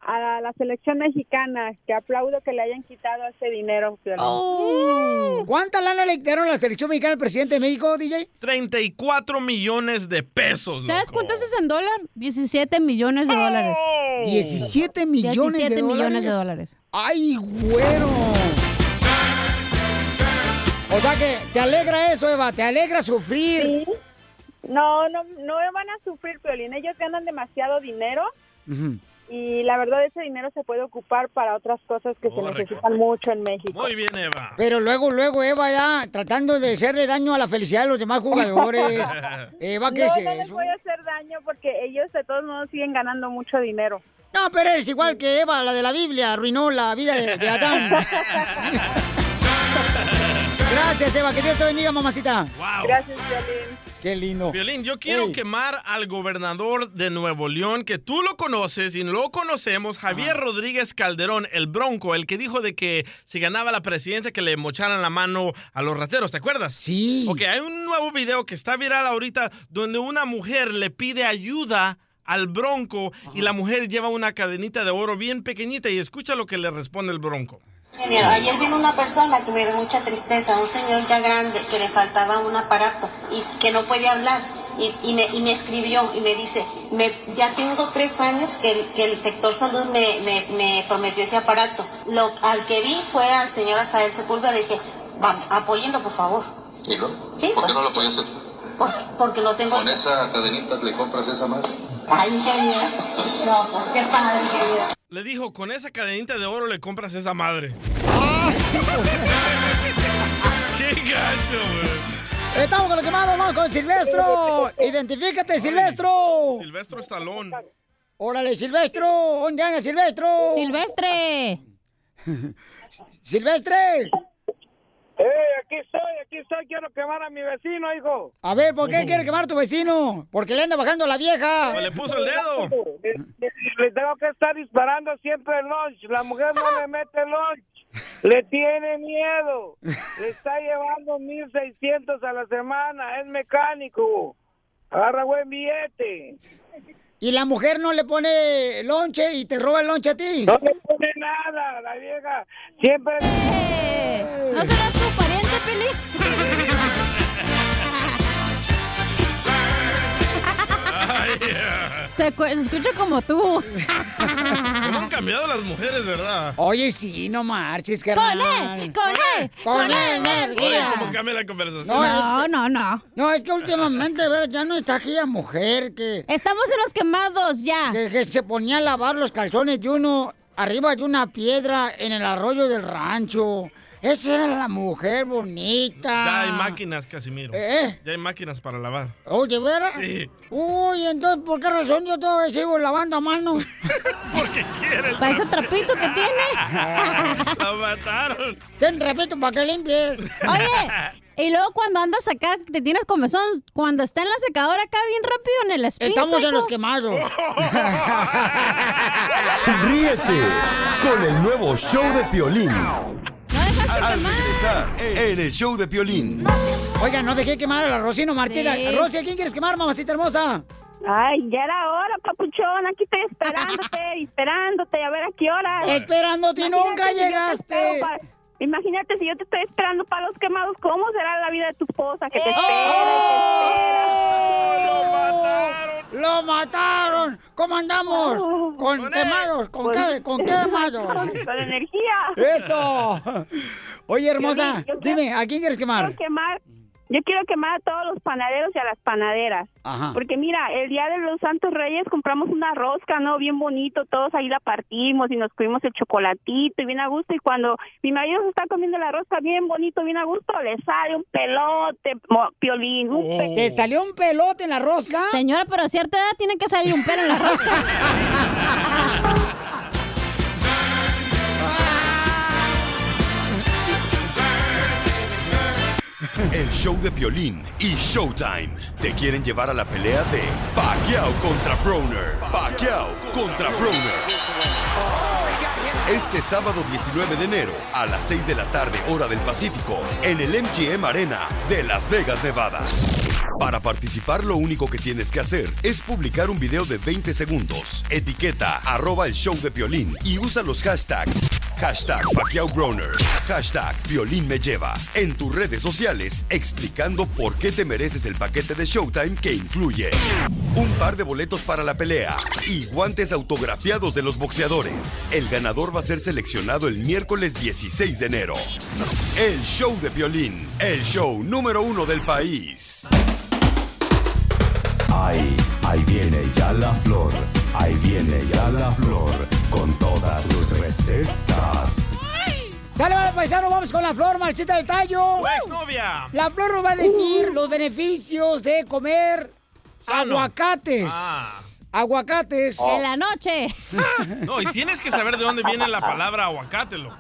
A la selección mexicana, que aplaudo que le hayan quitado ese dinero. Oh. ¿Cuánta lana le quitaron a la selección mexicana al presidente de México, DJ? 34 millones de pesos. ¿Sabes loco. cuánto es en dólar? 17 millones de dólares. 17 millones 17 de millones de dólares. dólares. ¡Ay, güero! O sea que te alegra eso, Eva, te alegra sufrir. No, no, no van a sufrir, Piolín. Ellos ganan demasiado dinero y la verdad ese dinero se puede ocupar para otras cosas que se necesitan mucho en México. Muy bien, Eva. Pero luego, luego, Eva ya tratando de hacerle daño a la felicidad de los demás jugadores. [laughs] Eva, ¿qué no, es no les voy a hacer daño porque ellos de todos modos siguen ganando mucho dinero. No, pero eres igual que Eva, la de la Biblia, arruinó la vida de, de Adán. [laughs] Gracias, Eva, que Dios te bendiga, mamacita. Gracias, Piolín. Qué lindo. Violín, yo quiero quemar al gobernador de Nuevo León, que tú lo conoces y no lo conocemos, Javier Rodríguez Calderón, el bronco, el que dijo de que si ganaba la presidencia que le mocharan la mano a los rateros, ¿te acuerdas? Sí. Ok, hay un nuevo video que está viral ahorita donde una mujer le pide ayuda al bronco y la mujer lleva una cadenita de oro bien pequeñita y escucha lo que le responde el bronco. Ingeniero, ayer vino una persona que me dio mucha tristeza, un señor ya grande que le faltaba un aparato y que no podía hablar y, y me, y me escribió y me dice, me, ya tengo tres años que el, que el sector salud me, me, me prometió ese aparato. Lo, al que vi fue al señor Azael Sepúlveda y dije, vamos, apóyenlo por favor. ¿Y luego? Sí, ¿Por qué pues. no lo podía hacer? Porque, porque no tengo... Con esa cadenita le compras esa madre. Ay, ingeniero. No, pues qué padre, ingeniero. Le dijo, con esa cadenita de oro le compras esa madre. [laughs] ¡Qué gacho, güey! Estamos con los quemados, vamos con Silvestro. Identifícate, Silvestro. Silvestro Estalón. Órale, Silvestro. ¿Dónde anda, Silvestro? Silvestre. [laughs] Silvestre. ¡Eh, aquí estoy, aquí estoy! Quiero quemar a mi vecino, hijo. A ver, ¿por qué quiere quemar a tu vecino? Porque le anda bajando a la vieja. le puso el dedo. Le, le- le tengo que estar disparando siempre el lunch. La mujer no le mete lunch. Le tiene miedo. Le está llevando 1.600 a la semana. Es mecánico. Agarra buen billete. Y la mujer no le pone lonche y te roba el lonche a ti. No le pone nada. La vieja siempre... ¿No será tu pariente, Peli? [laughs] Se, cu- se escucha como tú. ¿Cómo han cambiado las mujeres, verdad? Oye, sí, no marches, Con carnal. Con E, Con con E E energía. ¿Cómo cambia la conversación? No, no, no. No, es que últimamente, a ver, ya no está aquella mujer que... Estamos en los quemados, ya. Que, que se ponía a lavar los calzones de uno arriba de una piedra en el arroyo del rancho. Esa era la mujer bonita. Ya hay máquinas, Casimiro. ¿Eh? Ya hay máquinas para lavar. Oye, ¿verdad? Sí. Uy, entonces, ¿por qué razón yo todavía sigo lavando a mano? [laughs] Porque quiere el Para ese trapito que tiene. [laughs] La mataron. Ten trapito para que limpies. Oye, y luego cuando andas acá, te tienes comezón, cuando está en la secadora acá bien rápido en el spin Estamos en seco. los quemados. [laughs] Ríete con el nuevo show de Piolín. Al regresar en el show de Piolín. Oiga, no dejé quemar a la Rosino Marchela. Sí. Rosy, ¿a quién quieres quemar, mamacita hermosa? Ay, ya era hora, papuchón. Aquí estoy esperándote, [laughs] esperándote, a ver a qué hora. Esperándote y nunca llegaste. Imagínate si yo te estoy esperando para los quemados, ¿cómo será la vida de tu esposa que te ¡Oh! espera y te espera? ¡Lo mataron! ¡Lo mataron! ¿Cómo andamos? ¿Con quemados? ¿Con qué? ¿Con quemados? [laughs] Con energía. ¡Eso! Oye, hermosa, Yo dime, ¿a quién quieres quemar? Quiero quemar. Yo quiero quemar a todos los panaderos y a las panaderas. Ajá. Porque mira, el día de los Santos Reyes compramos una rosca, ¿no? Bien bonito, todos ahí la partimos y nos comimos el chocolatito y bien a gusto. Y cuando mi marido se está comiendo la rosca bien bonito, bien a gusto, le sale un pelote, mo- piolín. Un pe- ¿Te salió un pelote en la rosca? Señora, pero a cierta edad tiene que salir un pelo en la rosca. [laughs] El show de Piolín y Showtime te quieren llevar a la pelea de Pacquiao contra Broner. Pacquiao contra Broner. Este sábado 19 de enero a las 6 de la tarde hora del Pacífico en el MGM Arena de Las Vegas, Nevada. Para participar lo único que tienes que hacer es publicar un video de 20 segundos, etiqueta arroba el show de Piolín y usa los hashtags Hashtag Pacquiao. Hashtag Violín me lleva. En tus redes sociales explicando por qué te mereces el paquete de Showtime que incluye un par de boletos para la pelea y guantes autografiados de los boxeadores. El ganador va a ser seleccionado el miércoles 16 de enero. El show de Violín. El show número uno del país. Ahí, ahí viene ya la flor, ahí viene ya la flor, con todas sus recetas. Sale, vale, paisano, vamos con la flor, marchita del tallo. novia! La flor nos va a decir los beneficios de comer Sano. aguacates. Aguacates. En la noche. [laughs] No, y tienes que saber de dónde viene la palabra aguacate, loco.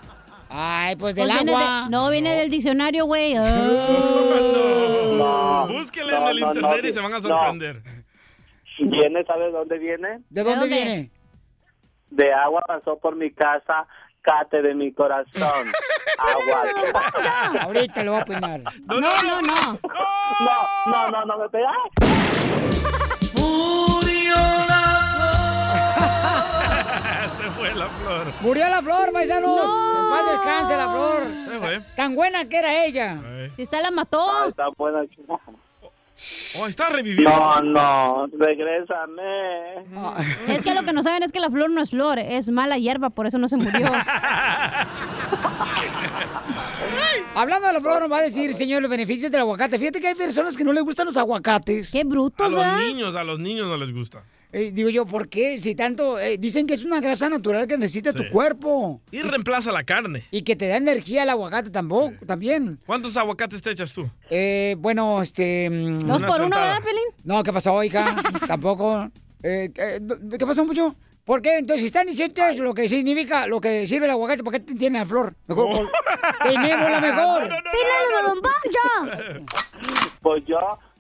Ay, pues Pues viene de- no, viene del diccionario, güey. [laughs] No. No, Búsquenle no, en el no, internet no, y se van a no. sorprender. ¿Viene, sabes dónde viene? ¿De dónde, viene? De agua pasó por mi casa, cate de mi corazón. [laughs] Agua. Ahorita lo voy a opinar. No, no, no. No, no, no, no me pega. [laughs] Se fue la flor. Murió la flor, paisanos. En paz descanse la flor. Se fue. Tan buena que era ella. Si usted la mató. Está buena. Oh, está reviviendo. No, no, regrésame. Es que lo que no saben es que la flor no es flor, es mala hierba, por eso no se murió. [laughs] Hablando de la flor, nos va a decir, señor, los beneficios del aguacate. Fíjate que hay personas que no les gustan los aguacates. Qué A brutos, los ¿verdad? niños, a los niños no les gusta. Eh, digo yo, ¿por qué? Si tanto... eh, dicen que es una grasa natural que necesita tu cuerpo. Y reemplaza la carne. Y que te da energía el aguacate tampoco, también. ¿Cuántos aguacates te echas tú? Eh, bueno, este... mm, Dos por uno, ¿verdad, Pelín? No, ¿qué pasó, hija? [laughs] Tampoco. Eh, eh, ¿Qué pasó, mucho? ¿Por qué? Entonces, si están diciendo lo que significa, lo que sirve el aguacate, ¿por qué te tiene la flor? Mejor, Oh. por- Peinémosla mejor. [laughs] ¡Pílalo de Don Poncho! [laughs] Pues yo,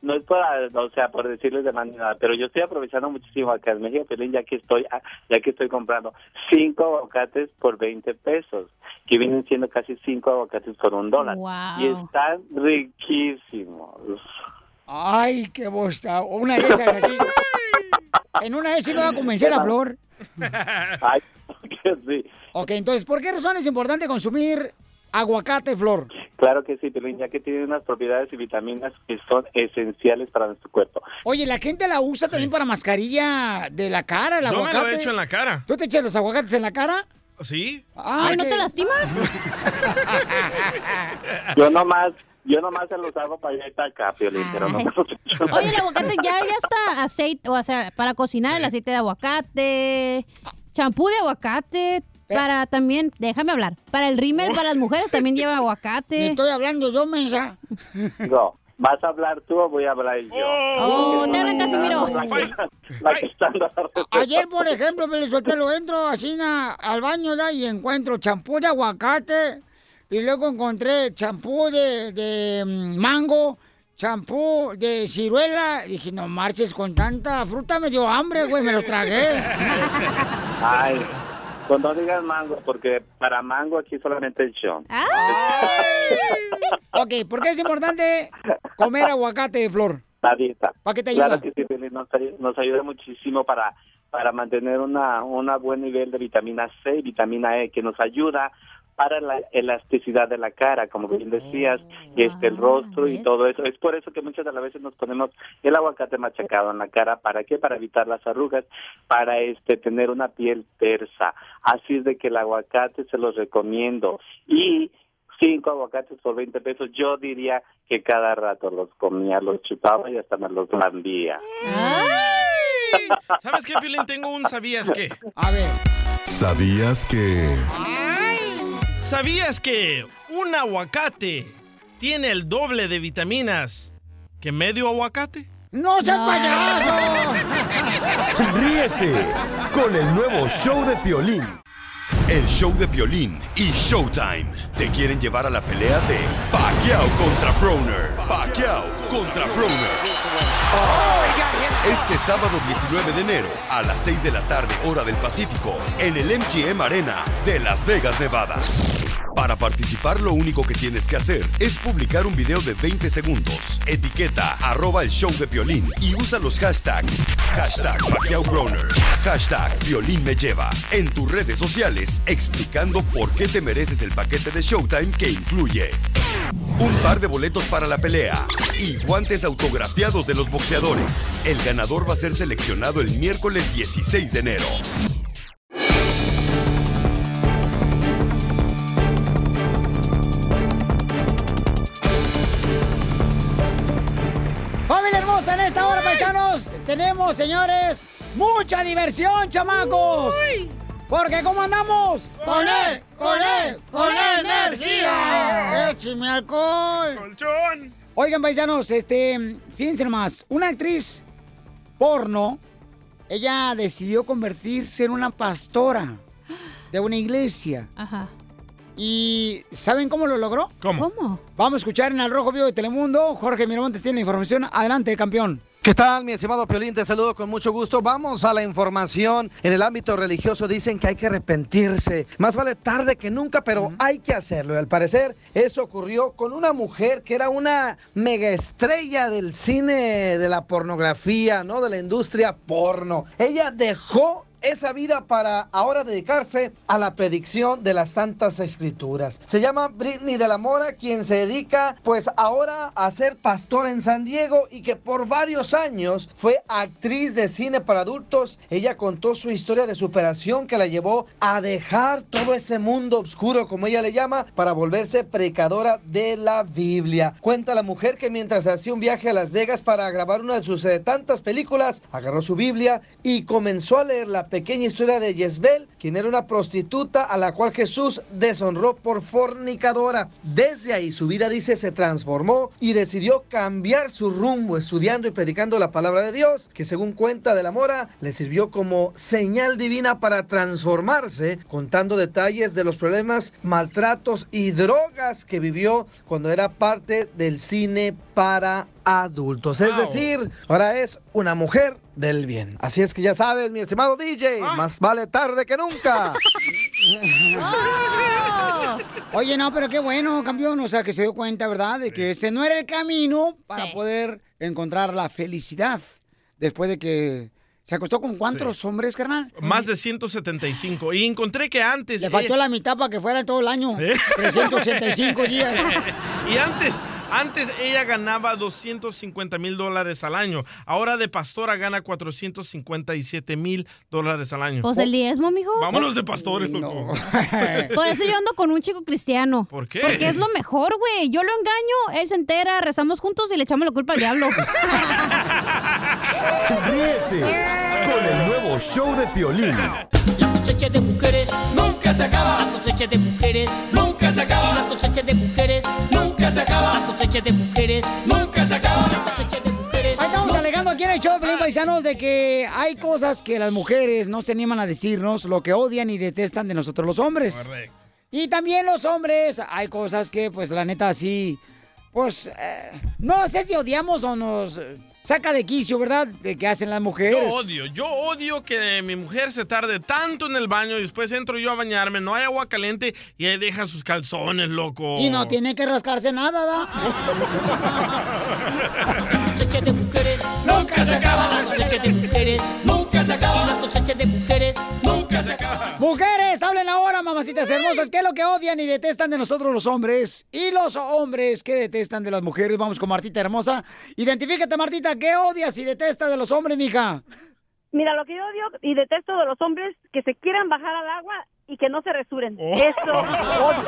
no es para, o sea, por decirles de manera, pero yo estoy aprovechando muchísimo acá en México, Pelín, ya que estoy, ah, ya que estoy comprando cinco aguacates por 20 pesos, que vienen siendo casi cinco aguacates por un dólar. Wow. Y están riquísimos. Ay, qué bosta. Una de esas así. [laughs] En una vez sí me va a convencer la flor. [laughs] Ay, [laughs] que sí. Ok, entonces, ¿por qué razón es importante consumir aguacate, flor? Claro que sí, Pelín, ya que tiene unas propiedades y vitaminas que son esenciales para nuestro cuerpo. Oye, la gente la usa también para mascarilla de la cara, el Yo me aguacate. lo he hecho en la cara. ¿Tú te echas los aguacates en la cara? ¿Sí? Ay, ¿no qué- te lastimas? [laughs] Yo nomás, yo nomás se los hago para allá y acá, Piolín, pero no me los. Oye, el aguacate ya, ya está aceite, o sea, para cocinar el aceite de aguacate, champú de aguacate, para también, déjame hablar, para el rímel para las mujeres también lleva [laughs] Me aguacate. estoy hablando yo, mensa. No, ¿vas a hablar tú o voy a hablar yo? Oh, te hablan Casimiro. La la la receta. Ayer, por ejemplo, lo entro así na- al baño ¿da? y encuentro champú de aguacate y luego encontré champú de, de, mm, mango, champú de ciruela. Dije, no marches con tanta fruta, me dio hambre, güey, me los tragué. [laughs] Ay, pues no digas mango, porque para mango aquí solamente el show. ok, ¿por qué es importante comer aguacate de flor? La dieta. ¿Para qué te ayuda? Claro que sí, nos, nos ayuda muchísimo para, para mantener una, una buen nivel de vitamina C y vitamina E, que nos ayuda para la elasticidad de la cara, como bien decías, y este el rostro y todo eso. Es por eso que muchas de las veces nos ponemos el aguacate machacado en la cara, ¿para qué? Para evitar las arrugas, para este tener una piel tersa. Así es de que el aguacate se los recomiendo y cinco aguacates por 20 pesos, yo diría que cada rato los comía, los chupaba y hasta me los lambía. ¿Sabes qué, Piolín? Tengo un sabías qué. A ver. ¿Sabías que... ¿Sabías que un aguacate tiene el doble de vitaminas que medio aguacate? ¡No seas payaso! Ríete con el nuevo show de Piolín. El show de Piolín y Showtime te quieren llevar a la pelea de Pacquiao contra Broner. Pacquiao contra Broner. Este sábado 19 de enero a las 6 de la tarde hora del Pacífico en el MGM Arena de Las Vegas, Nevada. Para participar lo único que tienes que hacer es publicar un video de 20 segundos, etiqueta arroba el show de violín y usa los hashtags. Hashtag Pacquiao hashtag violín lleva. En tus redes sociales explicando por qué te mereces el paquete de Showtime que incluye un par de boletos para la pelea y guantes autografiados de los boxeadores. El ganador va a ser seleccionado el miércoles 16 de enero. ¡Familia hermosa! En esta hora, paisanos, tenemos, señores, mucha diversión, chamacos. Porque ¿cómo andamos? ¡Con él! ¡Con él! ¡Con energía! ¡Écheme alcohol! ¡Colchón! Oigan, paisanos, este, fíjense nomás, una actriz porno, ella decidió convertirse en una pastora de una iglesia. Ajá. ¿Y saben cómo lo logró? ¿Cómo? ¿Cómo? Vamos a escuchar en el Rojo Vivo de Telemundo. Jorge Miramontes tiene la información. Adelante, campeón. ¿Qué tal, mi estimado Piolín? Te saludo con mucho gusto. Vamos a la información. En el ámbito religioso dicen que hay que arrepentirse. Más vale tarde que nunca, pero hay que hacerlo. Y al parecer, eso ocurrió con una mujer que era una mega estrella del cine, de la pornografía, ¿no? De la industria porno. Ella dejó esa vida para ahora dedicarse a la predicción de las Santas Escrituras. Se llama Britney de la Mora, quien se dedica pues ahora a ser pastor en San Diego y que por varios años fue actriz de cine para adultos. Ella contó su historia de superación que la llevó a dejar todo ese mundo oscuro, como ella le llama, para volverse predicadora de la Biblia. Cuenta la mujer que mientras hacía un viaje a Las Vegas para grabar una de sus eh, tantas películas, agarró su Biblia y comenzó a leer pequeña historia de Jezbel, quien era una prostituta a la cual Jesús deshonró por fornicadora. Desde ahí su vida, dice, se transformó y decidió cambiar su rumbo estudiando y predicando la palabra de Dios, que según cuenta de la mora, le sirvió como señal divina para transformarse, contando detalles de los problemas, maltratos y drogas que vivió cuando era parte del cine para adultos. Es decir, ahora es una mujer del bien. Así es que ya sabes, mi estimado DJ, más vale tarde que nunca. [laughs] [laughs] Oye, no, pero qué bueno, campeón. O sea, que se dio cuenta, ¿verdad? De que ese no era el camino para Sí. poder encontrar la felicidad. Después de que se acostó con cuántos hombres, carnal. Más de 175. Y encontré que antes... Le faltó ella- la mitad para que fuera todo el año. ¿Eh? 385 días. [laughs] y antes, antes ella ganaba 250 mil dólares al año. Ahora de pastora gana 457 mil dólares al año. Pues el diezmo, mijo. Vámonos de pastores. loco. [laughs] Por eso yo ando con un chico cristiano. ¿Por qué? Porque es lo mejor, güey. Yo lo engaño, él se entera, rezamos juntos y le echamos la culpa al diablo. [laughs] Ríete con el nuevo show de Piolín. [laughs] La cosecha de mujeres nunca se acaba. La cosecha de mujeres nunca se acaba. La cosecha de mujeres nunca se acaba. La cosecha de mujeres nunca se acaba. La cosecha de mujeres. Ahí Estamos alegando aquí en el show de Pelín Paisanos de que hay cosas que las mujeres no se animan a decirnos, lo que odian y detestan de nosotros los hombres. Correcto. Y también los hombres, hay cosas que, pues, la neta, sí, pues, eh, no sé si odiamos o nos eh, saca de quicio, ¿verdad? De que hacen las mujeres. Yo odio, yo odio que mi mujer se tarde tanto en el baño y después entro yo a bañarme, no hay agua caliente y ahí deja sus calzones, loco. Y no tiene que rascarse nada, ¿da? [laughs] De mujeres nunca se acaba. La cosecha de mujeres nunca se acaba. Mujeres hablen ahora, mamacita Mamitas hermosas, ¿qué es lo que odian y detestan de nosotros los hombres? Y los hombres que detestan de las mujeres. Vamos con Martita hermosa. Identifícate, Martita, ¿qué odias y detestas de los hombres, mija? Mira, lo que odio y detesto de los hombres que se quieran bajar al agua y que no se resuren. Oh. Eso odio.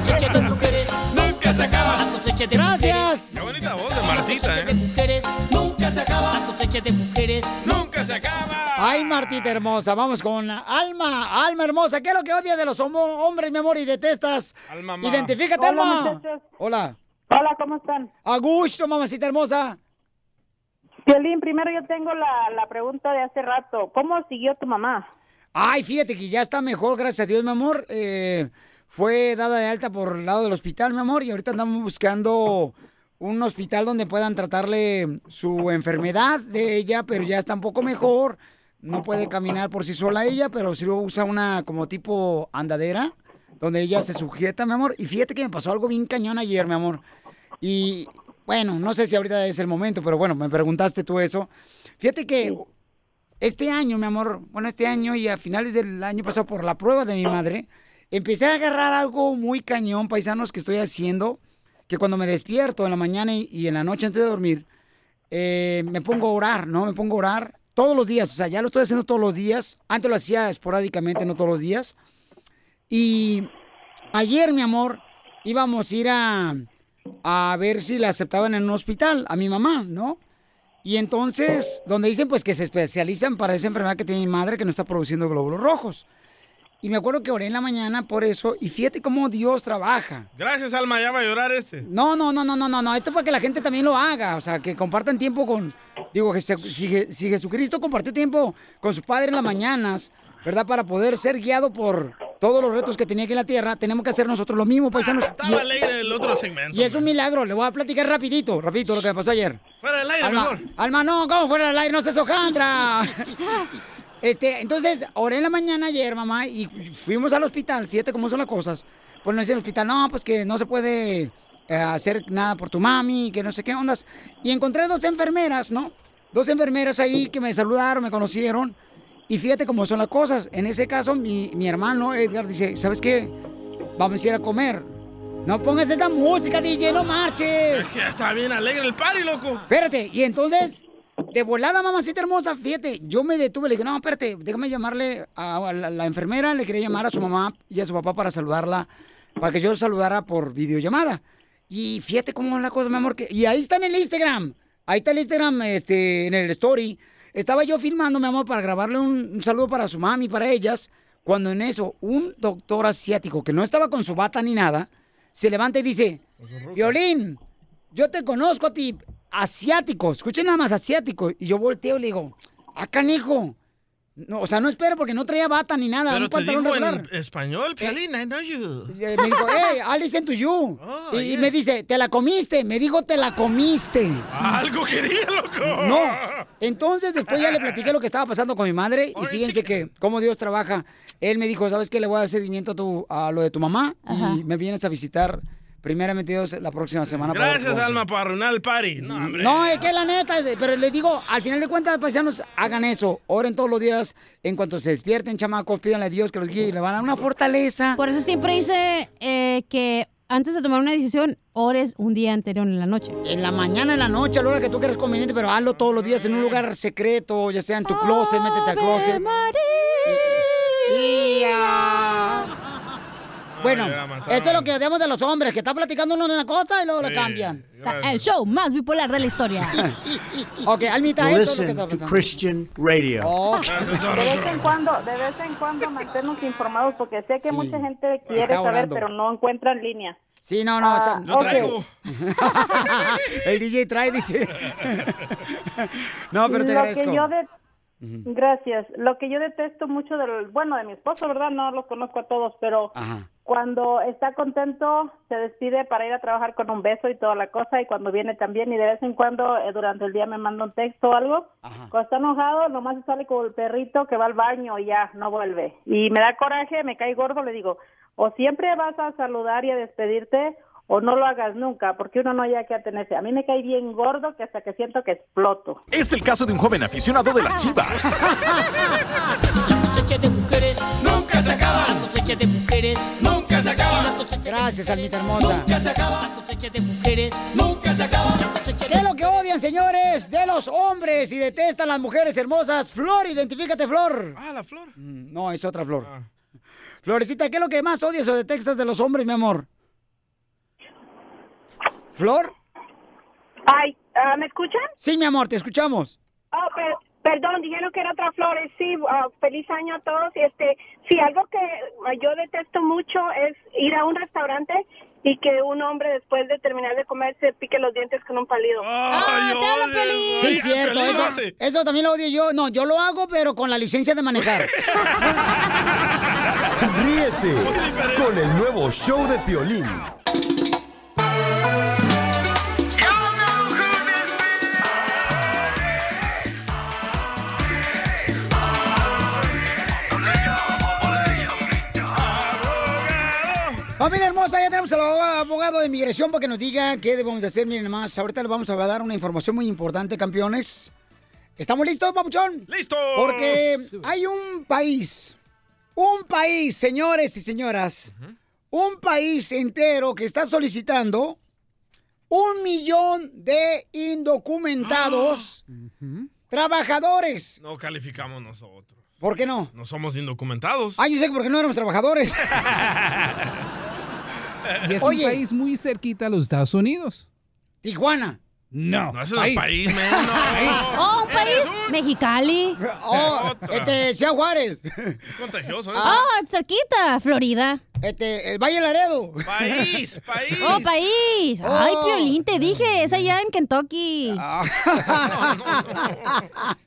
cosecha de mujeres nunca se acaba. La cosecha de Gracias. Qué bonita voz de Martita, ¿eh? mujeres nunca se acaba. La cosecha de mujeres nunca se acaba. Ay, Martita hermosa, vamos con Alma. Alma hermosa, ¿qué es lo que odias de los homo- hombres, mi amor, y detestas? Alma, ma. Identifícate, Hola, Alma. muchachos. Hola. Hola, ¿cómo están? A gusto, mamacita hermosa. Violín, primero yo tengo la, la pregunta de hace rato. ¿Cómo siguió tu mamá? Ay, fíjate que ya está mejor, gracias a Dios, mi amor. Eh, fue dada de alta por el lado del hospital, mi amor, y ahorita andamos buscando un hospital donde puedan tratarle su enfermedad de ella, pero ya está un poco mejor. No puede caminar por sí sola ella, pero sí usa una como tipo andadera, donde ella se sujeta, mi amor. Y fíjate que me pasó algo bien cañón ayer, mi amor. Y bueno, no sé si ahorita es el momento, pero bueno, me preguntaste tú eso. Fíjate que este año, mi amor, bueno, este año y a finales del año pasado por la prueba de mi madre, empecé a agarrar algo muy cañón, paisanos, que estoy haciendo, que cuando me despierto en la mañana y, en la noche antes de dormir, eh, me pongo a orar, ¿no? Me pongo a orar todos los días, o sea, ya lo estoy haciendo todos los días. Antes lo hacía esporádicamente, no todos los días. Y ayer, mi amor, íbamos a ir a, a ver si la aceptaban en un hospital, a mi mamá, ¿no? Y entonces, donde dicen pues que se especializan para esa enfermedad que tiene mi madre que no está produciendo glóbulos rojos. Y me acuerdo que oré en la mañana por eso y fíjate cómo Dios trabaja. Gracias, Alma, ya va a llorar este. No, no, no, no, no, no, no. Esto es para que la gente también lo haga. O sea, que compartan tiempo con. Digo, que si, si Jesucristo compartió tiempo con su Padre en las mañanas, ¿verdad? Para poder ser guiado por todos los retos que tenía aquí en la tierra, tenemos que hacer nosotros lo mismo, paisanos. Estaba alegre el otro segmento. Y es un milagro. Le voy a platicar rapidito, rapidito lo que me pasó ayer. Fuera del aire, Alma, mejor. Alma, no, ¿cómo fuera del aire? No seas hojandra. [laughs] Este, entonces, oré en la mañana ayer, mamá, y fuimos al hospital. Fíjate cómo son las cosas. Pues nos dice el hospital, no, pues que no se puede eh, hacer nada por tu mami, que no sé qué ondas. Y encontré dos enfermeras, ¿no? Dos enfermeras ahí que me saludaron, me conocieron. Y fíjate cómo son las cosas. En ese caso, mi, mi hermano Edgar dice, ¿sabes qué? Vamos a ir a comer. No pongas esa música, DJ, no marches. Es que está bien alegre el party, loco. Espérate, y entonces, de volada, mamacita hermosa, fíjate, yo me detuve, le dije, no, espérate, déjame llamarle a la, la enfermera, le quería llamar a su mamá y a su papá para saludarla, para que yo saludara por videollamada. Y fíjate cómo es la cosa, mi amor, que, y ahí está en el Instagram, ahí está el Instagram, este, en el story. Estaba yo filmando, mi amor, para grabarle un, un saludo para su mami, para ellas, cuando en eso, un doctor asiático que no estaba con su bata ni nada, se levanta y dice, Violín, yo te conozco a ti, asiático, escuchen nada más asiático. Y yo volteo y le digo, ah, canijo. No, o sea, no espero porque no traía bata ni nada, Pero un te pantalón digo regular. en español, Piolín, I know you. Eh, me dijo, hey, I listen to you. Oh, y, y me dice, te la comiste. Me dijo, te la comiste. Algo quería, loco. No. Entonces, después ya le platiqué lo que estaba pasando con mi madre. Y fíjense que cómo Dios trabaja. Él me dijo, ¿sabes qué? Le voy a dar seguimiento a, tu, a lo de tu mamá. Y me vienes a visitar, primeramente Dios, la próxima semana. Gracias, Alma, por arruinar el party. No, hombre. no, es que la neta, pero les digo, al final de cuentas, paisanos, hagan eso. Oren todos los días. En cuanto se despierten, chamacos, pídanle a Dios que los guíe y le van a dar una fortaleza. Por eso siempre dice eh, que antes de tomar una decisión, ores un día anterior en la noche. En la mañana, en la noche, a la hora que tú quieras conveniente, pero hazlo todos los días en un lugar secreto, ya sea en tu closet, métete al closet. Y, ah, Bueno, esto es lo que odiamos de los hombres, que está platicando uno de una cosa y luego lo cambian. El show más bipolar de la historia. [laughs] ok, Almita, esto es lo que Listen está pasando. Christian radio. Oh. De vez en cuando, de vez en cuando mantenernos informados porque sé que Sí. mucha gente quiere saber, pero no encuentra en línea. Sí, no, no. Ah, está- Yo traigo. El DJ trae, dice. no, pero te Lo agradezco. que yo de- Gracias. Lo que yo detesto mucho del, bueno, de mi esposo, ¿verdad? No los conozco a todos, pero Ajá. cuando está contento se despide para ir a trabajar con un beso y toda la cosa y cuando viene también y de vez en cuando eh, durante el día me manda un texto o algo. Cuando está enojado nomás se sale con el perrito que va al baño y ya no vuelve. Y me da coraje, me cae gordo, le digo, o siempre vas a saludar y a despedirte o no lo hagas nunca porque uno no haya que atenerse. A mí me cae bien gordo que hasta que siento que exploto. Es el caso de un joven aficionado de las chivas. La cosecha de mujeres nunca se acaba. La cosecha de mujeres nunca se acaba. Gracias, Almita hermosa. Nunca se acaba. La cosecha de mujeres nunca se acaba. La cosecha ¿Qué es lo que odian, señores, de los hombres y detestan las mujeres hermosas? Flor, identifícate, Flor. Ah, la flor. Mm, No, es otra flor. Florecita, ¿qué es lo que más odias o detestas de los hombres, mi amor? ¿Flor? Ay, ah, ¿me escuchan? Sí, mi amor, te escuchamos. Oh, per- perdón, dijeron que era otra flores. Sí, ah, feliz año a todos. Y Este, sí, algo que ah, yo detesto mucho es ir a un restaurante y que un hombre después de terminar de comer se pique los dientes con un palido. Sí, cierto, eso, eso también lo odio yo. No, yo lo hago, pero con la licencia de manejar. [laughs] Ríete con el nuevo show de Piolín. Familia hermosa, ya tenemos al abogado- de inmigración para que nos diga qué debemos de hacer. Miren más, ahorita les vamos a dar una información muy importante, campeones. ¿Estamos listos, papuchón? ¡Listos! Porque hay un país, un país, señores y señoras, un país entero que está solicitando un millón de indocumentados trabajadores. No calificamos nosotros. ¿Por qué no? No somos indocumentados. Ah, yo sé que porque no éramos trabajadores. [laughs] Y es Oye. un país muy cerquita a los Estados Unidos. Tijuana. No. No, eso no es país, man. [laughs] Oh, un país. Mexicali. Oh, este, Ciudad Juárez. Contagioso, ¿eh? Oh, cerquita, Florida. Este, el Valle Laredo. País, [laughs] país. Oh, país. Ay, Oh. Piolín, te dije, es allá en Kentucky. [laughs]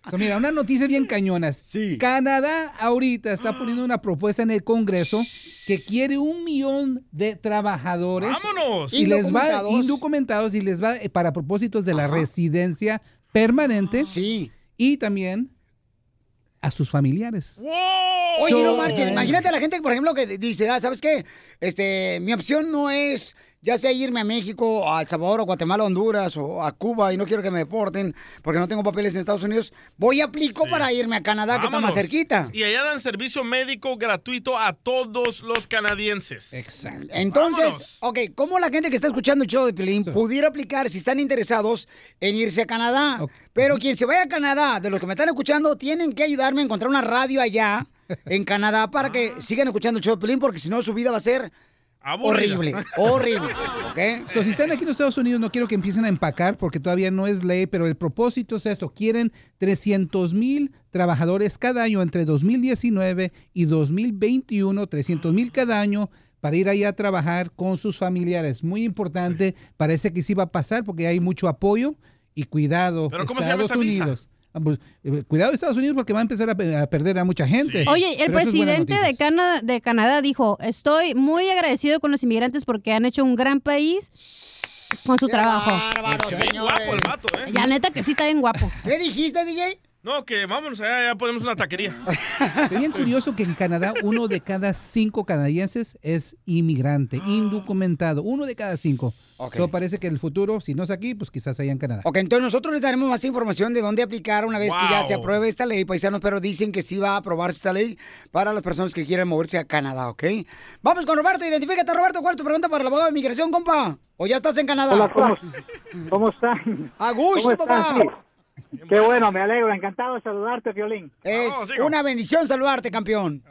So, mira, una noticia bien cañonas. Canadá ahorita está poniendo una propuesta en el Congreso que quiere un millón de trabajadores. ¡Vámonos! Y les va Indocumentados. indocumentados y les va eh, para propósitos de la residencia permanente. Sí. Y también a sus familiares. Oye, So- no marchen. Imagínate a la gente, por ejemplo, que dice, ah, ¿sabes qué? Este, mi opción no es ya sea irme a México, a El Salvador, o Guatemala, Honduras, o a Cuba, y no quiero que me deporten porque no tengo papeles en Estados Unidos. Voy y aplico para irme a Canadá, que está más cerquita. Y allá dan servicio médico gratuito a todos los canadienses. Exacto. Entonces, ok, ¿cómo la gente que está escuchando el show de Pilín pudiera aplicar si están interesados en irse a Canadá? Pero quien se vaya a Canadá, de los que me están escuchando, tienen que ayudarme a encontrar una radio allá [laughs] en Canadá para que sigan escuchando el show de Pilín, porque si no, su vida va a ser Aburrida. horrible, horrible, ¿ok? So, si están aquí en los Estados Unidos, no quiero que empiecen a empacar porque todavía no es ley, pero el propósito es esto. Quieren 300 mil trabajadores cada año entre 2019 y 2021, 300 mil cada año para ir allá a trabajar con sus familiares. Muy importante, parece que sí va a pasar porque hay mucho apoyo y cuidado. ¿Pero cómo se llama Estados esta? Unidos. Pues, eh, cuidado Estados Unidos porque va a empezar a, pe- a perder a mucha gente. Oye, el Pero es presidente de Canadá, de Canadá dijo, estoy muy agradecido con los inmigrantes porque han hecho un gran país con su trabajo. bárbaro, Bien guapo el vato, ¿eh? Ya neta que sí está bien guapo. ¿Qué dijiste, DJ? No, que vámonos allá, ya ponemos una taquería. [laughs] Es bien curioso que en Canadá uno de cada cinco canadienses es inmigrante, [gasps] indocumentado. Uno de cada cinco. Ok. So, parece que el futuro, si no es aquí, pues quizás allá en Canadá. Ok, entonces nosotros les daremos más información de dónde aplicar una vez que ya Wow. se apruebe esta ley, paisanos, pero dicen que sí va a aprobarse esta ley para las personas que quieran moverse a Canadá, ¿ok? Vamos con Roberto, identifícate, Roberto, ¿cuál es tu pregunta para el abogado de inmigración, compa? ¿O ya estás en Canadá? Hola, ¿cómo, cómo están? A gusto, papá. Sí. Qué bueno, me alegro, encantado de saludarte, Violín. Es una bendición saludarte, campeón.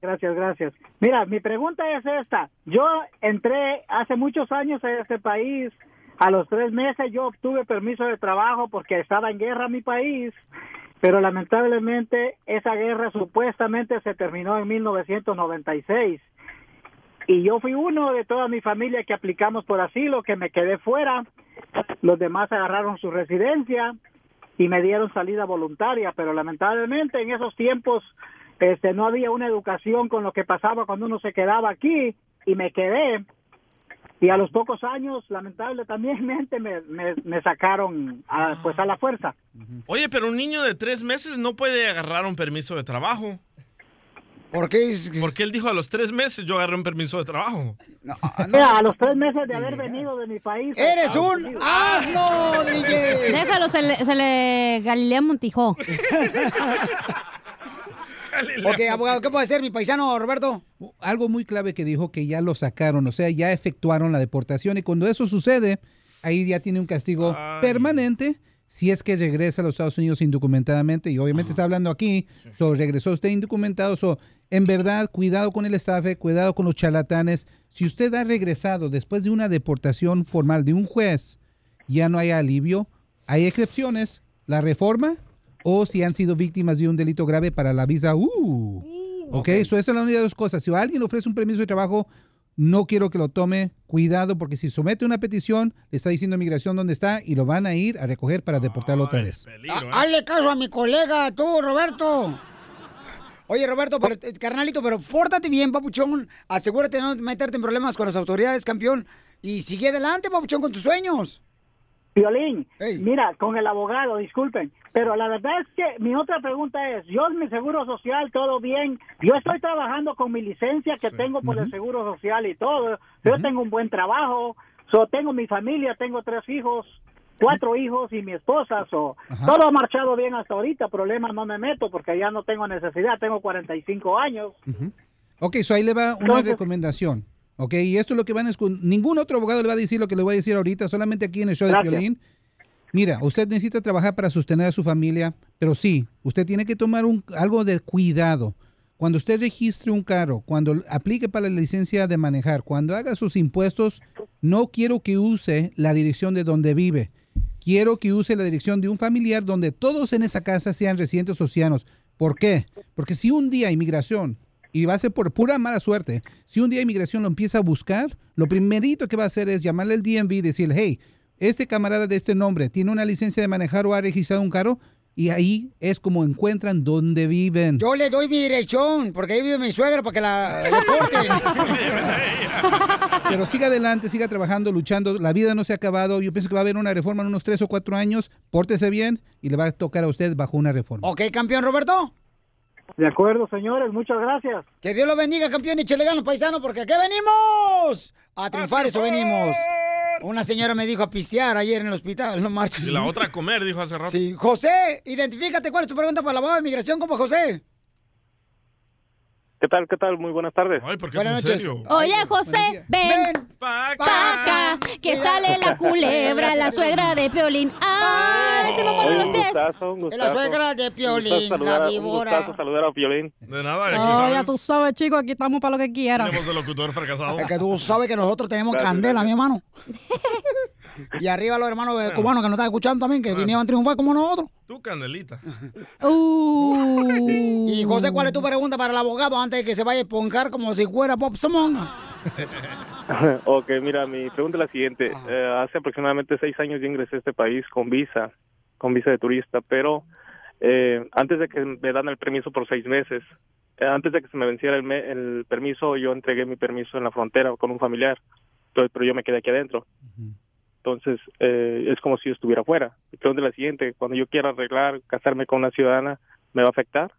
Gracias, gracias. Mira, mi pregunta es esta. Yo entré hace muchos años a este país. A los tres meses yo obtuve permiso de trabajo porque estaba en guerra mi país. Pero lamentablemente esa guerra supuestamente se terminó en 1996. Y yo fui uno de toda mi familia que aplicamos por asilo, que me quedé fuera. Los demás agarraron su residencia y me dieron salida voluntaria, pero lamentablemente en esos tiempos este no había una educación con lo que pasaba cuando uno se quedaba aquí y me quedé y a los pocos años lamentable también me, me, me sacaron a, pues a la fuerza Oye, pero un niño de tres meses no puede agarrar un permiso de trabajo. ¿Por qué? Porque él dijo a los tres meses yo agarré un permiso de trabajo. [laughs] Mira, a los tres meses de haber venido de mi país a ¡Eres un asno, DJ! Déjalo, se le, se le Galilea Montijo. [laughs] Ok, abogado, ¿qué puede hacer mi paisano Roberto? Algo muy clave que dijo que ya lo sacaron, o sea, ya efectuaron la deportación y cuando eso sucede, ahí ya tiene un castigo permanente si es que regresa a los Estados Unidos indocumentadamente y obviamente está hablando aquí sobre regresó usted indocumentado, so, en verdad, cuidado con el estafe, cuidado con los charlatanes. Si usted ha regresado después de una deportación formal de un juez, ya no hay alivio, hay excepciones, la reforma o si han sido víctimas de un delito grave para la visa. Uh, ok, eso esa es la única de dos cosas. Si alguien ofrece un permiso de trabajo, no quiero que lo tome. Cuidado, porque si somete una petición, le está diciendo a migración dónde está y lo van a ir a recoger para deportarlo otra vez. Ah, Hazle caso a mi colega, tú, Roberto. Oye, Roberto, pero, eh, carnalito, pero fórtate bien, papuchón. Asegúrate de no meterte en problemas con las autoridades, campeón. Y sigue adelante, papuchón, con tus sueños. Violín, mira, con el abogado, disculpen, pero la verdad es que mi otra pregunta es, yo mi seguro social, todo bien, yo estoy trabajando con mi licencia que tengo por el seguro social y todo, yo tengo un buen trabajo, so, tengo mi familia, tengo tres hijos, cuatro hijos y mi esposa, so, todo ha marchado bien hasta ahorita, problemas no me meto porque ya no tengo necesidad, tengo 45 años. Ok, so ahí le va una Entonces- recomendación. Ok, y esto es lo que van a escu- Ningún otro abogado le va a decir lo que le voy a decir ahorita, solamente aquí en el show de violín. Mira, usted necesita trabajar para sostener a su familia, pero sí, usted tiene que tomar algo de cuidado. Cuando usted registre un carro, cuando aplique para la licencia de manejar, cuando haga sus impuestos, no quiero que use la dirección de donde vive. Quiero que use la dirección de un familiar donde todos en esa casa sean residentes océanos. ¿Por qué? Porque si un día inmigración, y va a ser por pura mala suerte, si un día inmigración lo empieza a buscar, lo primerito que va a hacer es llamarle al DMV y decirle, hey, este camarada de este nombre tiene una licencia de manejar o ha registrado un carro, y ahí es como encuentran dónde viven. Yo le doy mi dirección, porque ahí vive mi suegra para que la [laughs] deporten. Pero siga adelante, siga trabajando, luchando. La vida no se ha acabado. Yo pienso que va a haber una reforma en unos tres o cuatro años. Pórtese bien y le va a tocar a usted bajo una reforma. ok, campeón Roberto. De acuerdo, señores, muchas gracias. Que Dios lo bendiga, campeón, y chele ganas, paisano, porque aquí venimos. A triunfar, eso venimos. Una señora me dijo a pistear ayer en el hospital, no marches. Y la otra a comer, dijo hace rato. Sí, José, identifícate, ¿cuál es tu pregunta para el abogado de inmigración, como José? ¿Qué tal? ¿Qué tal? Muy buenas tardes. Ay, ¿por qué Buenas noches. serio? Oye, José, ven, pa' acá, que sale la culebra, la suegra de Piolín. ¡Ay, se me muerden los un pies! gustazo, gustazo. la suegra de Piolín, saludar la víbora. Un gustazo saludar a Piolín. De nada, aquí Oh, ya tú sabes, chico, aquí estamos para lo que quieras. Tenemos de locutor fracasado. Es que tú sabes que nosotros tenemos Gracias, candela, mi hermano. [laughs] Y arriba los hermanos eh, cubanos que nos están escuchando también, que vinieron a triunfar como nosotros. Tú, Candelita. [laughs] Uh. Y José, ¿cuál es tu pregunta para el abogado antes de que se vaya a esponjar como si fuera Pop Simón? [laughs] ok, mira, mi pregunta es la siguiente. Eh, hace aproximadamente seis años yo ingresé a este país con visa, con visa de turista, pero eh, antes de que me dan el permiso por seis meses, eh, antes de que se me venciera el, me- el permiso, yo entregué mi permiso en la frontera con un familiar, pero, pero yo me quedé aquí adentro. Entonces, eh, es como si yo estuviera afuera. Mi pregunta es la siguiente, cuando yo quiera arreglar, casarme con una ciudadana, ¿me va a afectar?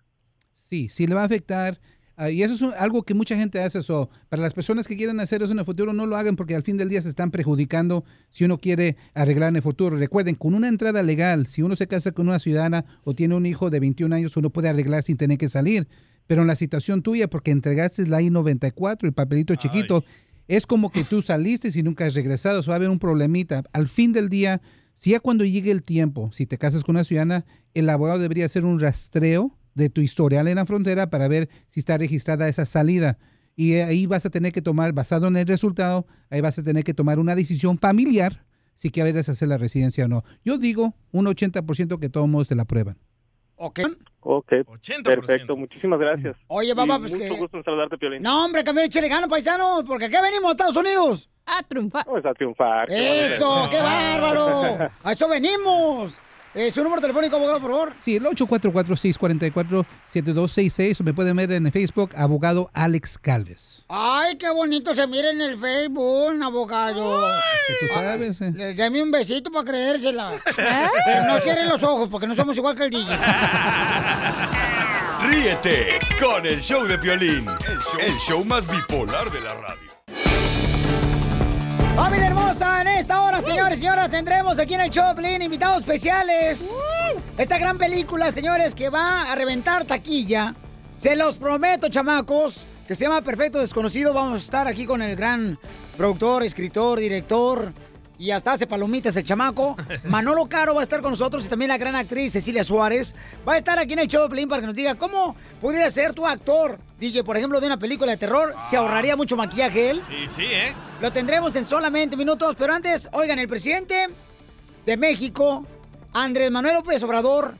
Sí, sí le va a afectar. ah, y eso es un- algo que mucha gente hace. Eso. Para las personas que quieren hacer eso en el futuro, no lo hagan porque al fin del día se están perjudicando si uno quiere arreglar en el futuro. Recuerden, con una entrada legal, si uno se casa con una ciudadana o tiene un hijo de 21 años, uno puede arreglar sin tener que salir. Pero en la situación tuya, porque entregaste la I-94, el papelito chiquito, es como que tú saliste y nunca has regresado. o sea, va a haber un problemita. Al fin del día, si ya cuando llegue el tiempo, si te casas con una ciudadana, el abogado debería hacer un rastreo de tu historial en la frontera para ver si está registrada esa salida. Y ahí vas a tener que tomar, basado en el resultado, ahí vas a tener que tomar una decisión familiar si quieres hacer la residencia o no. Yo digo un 80% que todos te la prueban. Ok. Ok, perfecto, muchísimas gracias. Oye, papá, pues mucho que- gusto en saludarte, Piolín. No, hombre, campeón, échale ganas, paisano, porque aquí venimos a Estados Unidos. A triunfar. Vamos a triunfar. Eso, qué bárbaro. [laughs] A eso venimos. Eh, su número telefónico, abogado, por favor. Sí, el 844-644-7266 o me pueden ver en el Facebook, abogado Alex Calves. Ay, qué bonito se mira en el Facebook, abogado. que tú sabes, eh. Le dame un besito para creérsela. [laughs] Pero no cierren los ojos porque no somos igual que el DJ. Ríete con el show de Piolín, el show, el show más bipolar de la radio. Familia hermosa, en esta hora, señores y señoras, tendremos aquí en el Choplin invitados especiales. Esta gran película, señores, que va a reventar taquilla. Se los prometo, chamacos, que se llama Perfecto Desconocido. Vamos a estar aquí con el gran productor, escritor, director y hasta hace palomitas el chamaco. [laughs] Manolo Caro va a estar con nosotros y también la gran actriz Cecilia Suárez va a estar aquí en el show de Pelín para que nos diga cómo pudiera ser tu actor, DJ, por ejemplo, de una película de terror. Se ahorraría mucho maquillaje él. Y sí, ¿eh? Lo tendremos en solamente minutos, pero antes, oigan, el presidente de México, Andrés Manuel López Obrador,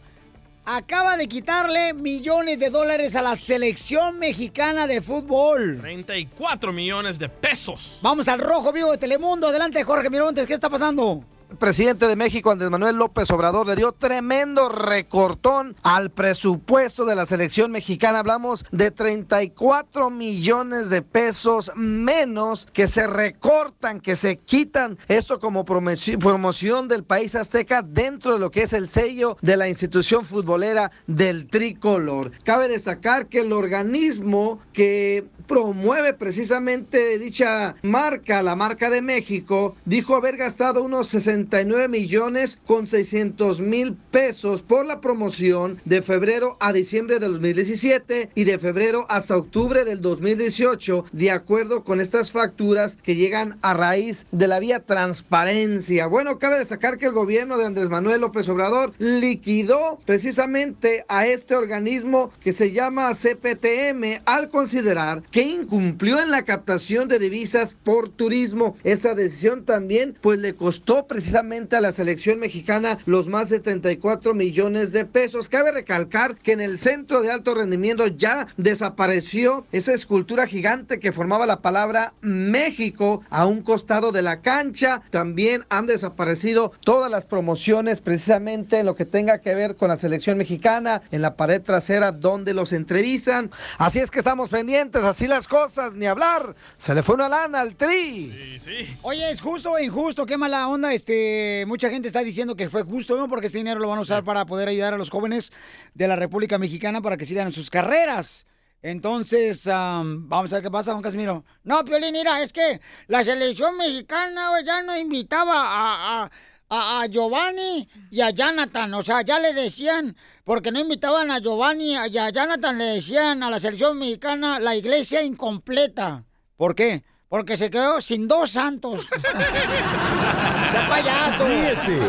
acaba de quitarle millones de dólares a la selección mexicana de fútbol. 34 millones de pesos. Vamos al rojo vivo de Telemundo. Adelante, Jorge Miramontes, ¿qué está pasando? Presidente de México, Andrés Manuel López Obrador, le dio tremendo recortón al presupuesto de la selección mexicana. Hablamos de 34 millones de pesos menos que se recortan, que se quitan. Esto como promoci- promoción del país azteca dentro de lo que es el sello de la institución futbolera del tricolor. Cabe destacar que el organismo que promueve precisamente dicha marca, la marca de México, dijo haber gastado unos 69 millones con 600 mil pesos por la promoción de febrero a diciembre del 2017 y de febrero hasta octubre del 2018, de acuerdo con estas facturas que llegan a raíz de la vía transparencia. Bueno, cabe destacar que el gobierno de Andrés Manuel López Obrador liquidó precisamente a este organismo que se llama CPTM al considerar que incumplió en la captación de divisas por turismo. Esa decisión también pues le costó precisamente a la selección mexicana los más de 34 millones de pesos. Cabe recalcar que en el centro de alto rendimiento ya desapareció esa escultura gigante que formaba la palabra México a un costado de la cancha. También han desaparecido todas las promociones precisamente en lo que tenga que ver con la selección mexicana en la pared trasera donde los entrevistan. Así es que estamos pendientes, así las cosas, ni hablar. Se le fue una lana al tri. Oye, ¿es justo o injusto? Qué mala onda. Este, mucha gente está diciendo que fue justo, ¿no? Porque ese dinero lo van a usar para poder ayudar a los jóvenes de la República Mexicana para que sigan en sus carreras. Entonces, am, vamos a ver qué pasa, Juan Casimiro. No, Piolín, mira, es que la selección mexicana ya no invitaba a, a- a- a Giovanni y a Jonathan. O sea, ya le decían, porque no invitaban a Giovanni y a Jonathan, le decían a la selección mexicana la iglesia incompleta. ¿Por qué? Porque se quedó sin dos santos. [laughs] ¡Sea payaso! Ríete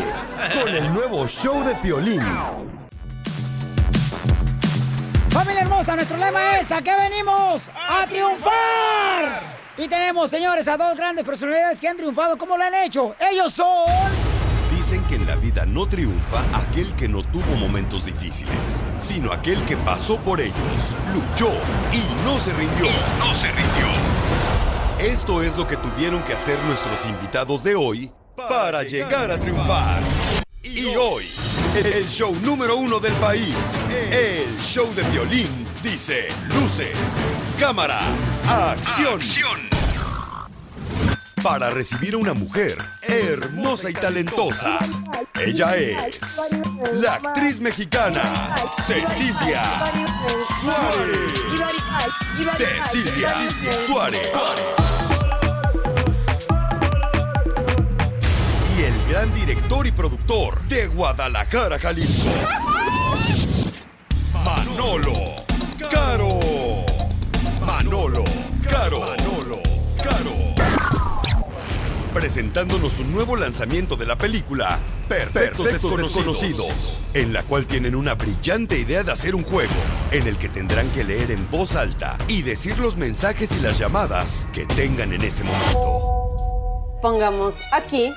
con el nuevo show de Piolín. Familia hermosa, nuestro lema es ¿a qué venimos? ¡A triunfar! Y tenemos, señores, a dos grandes personalidades que han triunfado. ¿Cómo lo han hecho? Ellos son... Dicen que en la vida no triunfa aquel que no tuvo momentos difíciles, sino aquel que pasó por ellos, luchó y no se rindió. no se rindió. Esto es lo que tuvieron que hacer nuestros invitados de hoy para llegar a triunfar. Y hoy, el show número uno del país, el show de violín, dice luces, cámara, acción. Para recibir a una mujer hermosa y talentosa. Ella es la actriz mexicana Cecilia Suárez. Cecilia Suárez. Y el gran director y productor de Guadalajara, Jalisco. Manolo Caro. Manolo Caro. Presentándonos un nuevo lanzamiento de la película Perfectos, Perfectos Desconocidos, Desconocidos. en la cual tienen una brillante idea de hacer un juego en el que tendrán que leer en voz alta y decir los mensajes y las llamadas que tengan en ese momento. Pongamos aquí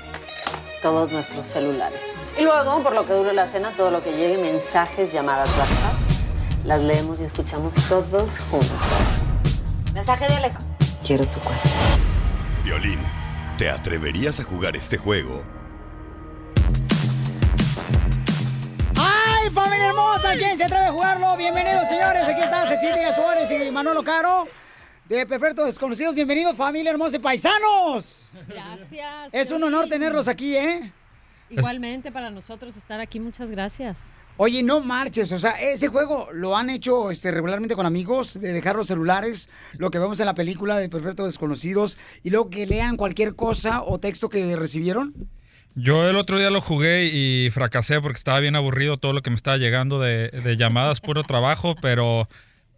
todos nuestros celulares. Y luego, por lo que dure la cena, todo lo que llegue, mensajes, llamadas, WhatsApps, las leemos y escuchamos todos juntos. Mensaje de Alexa. Quiero tu cuerpo. Violín, ¿te atreverías a jugar este juego? ¡Ay, familia hermosa! ¿Quién se atreve a jugarlo? Bienvenidos, señores. Aquí está Cecilia Suárez y Manolo Caro de Perfectos Desconocidos. Bienvenidos, familia hermosa y paisanos. Gracias. Es un honor tenerlos aquí, ¿eh? Igualmente para nosotros estar aquí, muchas gracias. Oye, no marches, o sea, ese juego lo han hecho este, regularmente con amigos, de dejar los celulares, lo que vemos en la película de Perfectos Desconocidos, y luego que lean cualquier cosa o texto que recibieron. Yo el otro día lo jugué y fracasé porque estaba bien aburrido todo lo que me estaba llegando de, de llamadas, puro trabajo, pero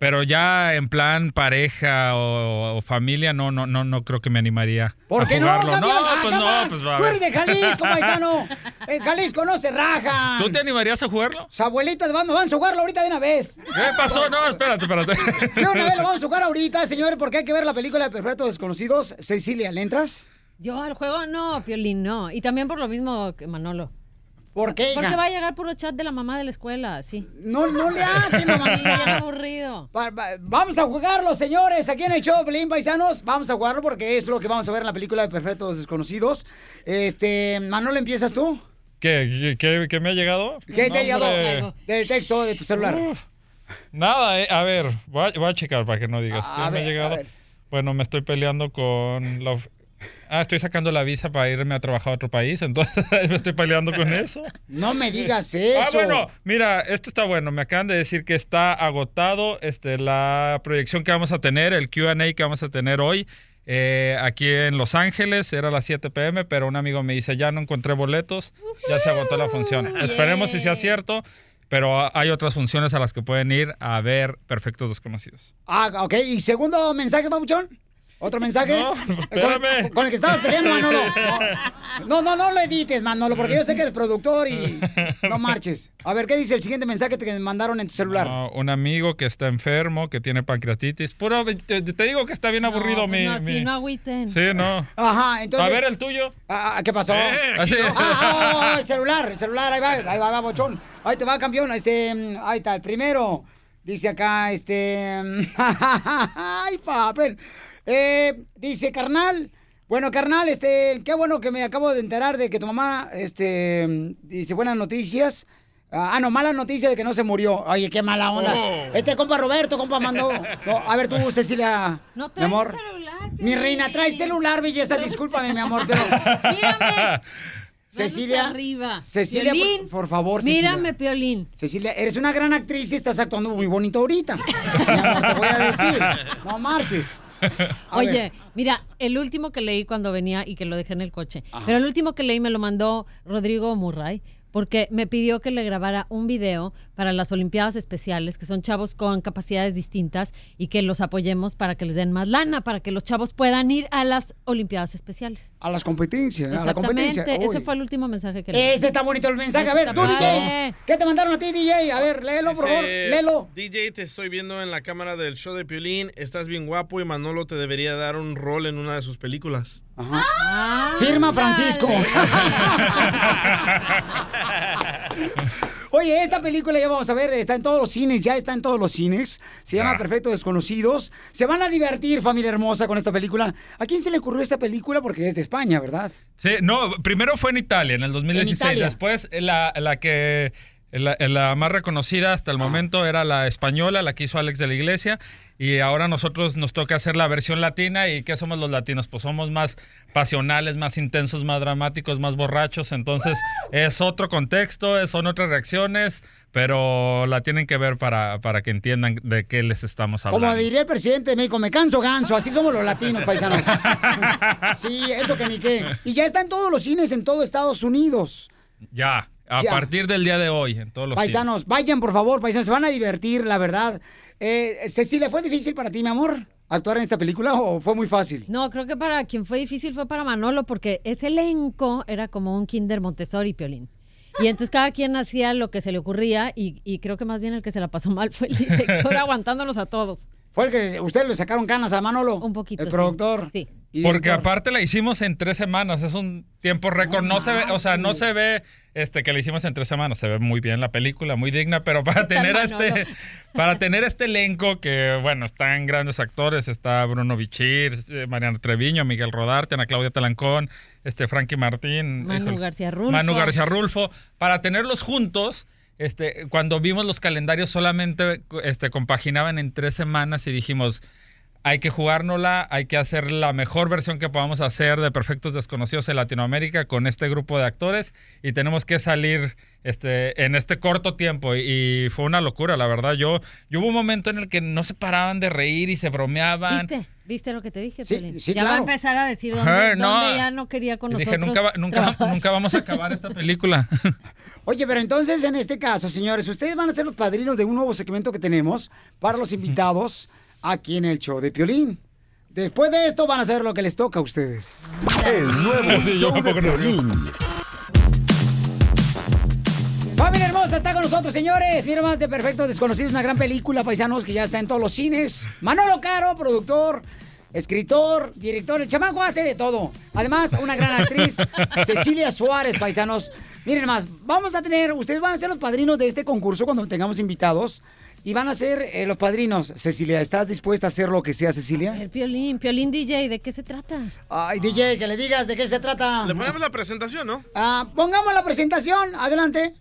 Pero ya en plan pareja o, o familia, no, no, no, no creo que me animaría ¿Por a qué no, jugarlo. no, Ah, pues no, pues va a Tú ver. eres de Jalisco, paisano. [laughs] En Jalisco no se rajan. ¿Tú te animarías a jugarlo? Sus abuelitas van, van a jugarlo ahorita de una vez. ¿Qué pasó? No, espérate, espérate. De una vez lo vamos a jugar ahorita, señores, porque hay que ver la película de Perfectos Desconocidos. Cecilia, ¿le entras? Yo al juego no, Piolín, no. Y también por lo mismo que Manolo. ¿Por qué, hija? Porque va a llegar puro chat de la mamá de la escuela, sí. No, no le hace, Sí, mamacita. ya aburrido. Va- va- Vamos a jugarlo, señores, aquí en el show, Pelín Paisanos. Vamos a jugarlo porque es lo que vamos a ver en la película de Perfectos Desconocidos. Este, Manolo, ¿empiezas tú? ¿Qué, qué, qué- qué me ha llegado? ¿Qué te ha llegado Hombre. del texto de tu celular? Nada, eh, a ver, voy a, voy a checar para que no digas. A ¿Qué me ver, ha llegado? Bueno, me estoy peleando con la... Ah, estoy sacando la visa para irme a trabajar a otro país, entonces [laughs] me estoy peleando con eso. No me digas eso. Ah, bueno, mira, esto está bueno. Me acaban de decir que está agotado este, la proyección que vamos a tener, el QA que vamos a tener hoy. eh, aquí en Los Ángeles era a las 7 pm, pero un amigo me dice, ya no encontré boletos, ya se agotó la función. Esperemos si sea cierto, pero hay otras funciones a las que pueden ir a ver Perfectos Desconocidos. Ah, ok. ¿Y segundo mensaje, Pabuchón? ¿Otro mensaje? No, ¿Con, espérame. con el que estabas peleando, Manolo. No, no, no lo edites, Manolo, porque yo sé que eres productor y no marches. A ver, ¿qué dice el siguiente mensaje que me mandaron en tu celular? No, un amigo que está enfermo, que tiene pancreatitis. Puro, te, te digo que está bien aburrido mi... No, mi- sí, no agüiten. Sí, no. Ajá, entonces... A ver el tuyo. Ah, ¿Qué pasó? Así. Ah, oh, el celular, el celular, ahí va, ahí va, va, bochón. Ahí te va, campeón. Este, ahí está, el primero. Dice acá, este. [laughs] Ay, papel. Eh, dice, carnal. Bueno, carnal, este, qué bueno que me acabo de enterar de que tu mamá, este, dice buenas noticias. Ah, no, mala noticia de que no se murió. Oye, qué mala onda. Oh. Este compa Roberto, compa mandó. No, a ver tú, Cecilia. No mi traes amor. celular. Mi reina, trae celular, belleza. Discúlpame, mi amor, pero. [laughs] Mírame. Cecilia. Manos arriba. Cecilia, por- por, favor, Cecilia. Mírame, Piolín. Cecilia, eres una gran actriz y estás actuando muy bonito ahorita. [laughs] Mi amor, te voy a decir. No marches. [laughs] Oye, mira, el último que leí cuando venía y que lo dejé en el coche, pero el último que leí me lo mandó Rodrigo Murray porque me pidió que le grabara un video para las Olimpiadas Especiales, que son chavos con capacidades distintas y que los apoyemos para que les den más lana, para que los chavos puedan ir a las Olimpiadas Especiales. A las competencias, a la competencia. Exactamente, ese fue el último mensaje que leí. Ese está bonito el mensaje. A ver, tú, DJ. ¿Qué te mandaron a ti, DJ? A ver, léelo, por favor. Léelo. DJ, te estoy viendo en la cámara del show de Piolín. Estás bien guapo y Manolo te debería dar un rol en una de sus películas. Ah, Firma Francisco. [laughs] Oye, esta película ya vamos a ver, está en todos los cines, ya está en todos los cines. Se llama Ya. Perfectos Desconocidos. Se van a divertir, familia hermosa, con esta película. ¿A quién se le ocurrió esta película? Porque es de España, ¿verdad? Sí, no, primero fue en Italia, en el 2016. Italia. Después, eh, la, la que. La, la más reconocida hasta el momento era la española, la que hizo Alex de la Iglesia. Y ahora nosotros nos toca hacer la versión latina. ¿Y qué somos los latinos? Pues somos más pasionales, más intensos, más dramáticos, más borrachos. Entonces es otro contexto, son otras reacciones, pero la tienen que ver para, para que entiendan de qué les estamos hablando. Como diría el presidente de México, me canso ganso. Así somos los latinos, paisanos. [laughs] Sí, eso que ni qué. Y ya está en todos los cines en todo Estados Unidos. Ya, a Ya. partir del día de hoy, en todos los Paisanos, vayan por favor, paisanos, se van a divertir, la verdad. Eh, Cecilia, ¿fue difícil para ti, mi amor, actuar en esta película o fue muy fácil? No, creo que para quien fue difícil fue para Manolo, porque ese elenco era como un Kinder Montessori, Piolín. Y entonces cada quien hacía lo que se le ocurría y, y creo que más bien el que se la pasó mal fue el director [laughs] aguantándonos a todos. ¿Fue el que ustedes le sacaron canas a Manolo? Un poquito. El sí. productor. Sí. Y Porque director. aparte la hicimos en tres semanas, es un tiempo récord. No, se ve, o sea, no se ve este que la hicimos en tres semanas. Se ve muy bien la película, muy digna, pero para [laughs] tener a este, [laughs] para tener este elenco que, bueno, están grandes actores, está Bruno Bichir, eh, Mariana Treviño, Miguel Rodarte, Ana Claudia Talancón, este Frankie Martín, Manu García Rulfo. Manu García Rulfo, para tenerlos juntos. Este, cuando vimos los calendarios solamente este, compaginaban en tres semanas y dijimos, hay que jugárnosla, hay que hacer la mejor versión que podamos hacer de Perfectos Desconocidos en Latinoamérica con este grupo de actores y tenemos que salir este, en este corto tiempo y, y fue una locura, la verdad. Yo, yo hubo un momento en el que no se paraban de reír y se bromeaban. ¿Viste? ¿Viste lo que te dije, Sí, ya va a empezar a decir dónde, Ajá, no. dónde ya no quería con nosotros. dije, nunca, va- nunca, nunca vamos a acabar esta película. [laughs] Oye, pero entonces en este caso, señores, ustedes van a ser los padrinos de un nuevo segmento que tenemos para los invitados aquí en el show de Piolín. Después de esto van a saber lo que les toca a ustedes. El nuevo Sí, show de. Piolín. Familia hermosa está con nosotros, señores. Mira más de Perfectos Desconocidos, una gran película, paisanos, que ya está en todos los cines. Manolo Caro, productor, escritor, director. El chamaco hace de todo. Además, una gran actriz, [laughs] Cecilia Suárez, paisanos. Miren más, vamos a tener, ustedes van a ser los padrinos de este concurso cuando tengamos invitados. Y van a ser eh, los padrinos. Cecilia, ¿estás dispuesta a hacer lo que sea, Cecilia? El Piolín, Piolín DJ, ¿de qué se trata? Ay, DJ, que le digas de qué se trata. Le ponemos la presentación, ¿no? Ah, pongamos la presentación. Adelante.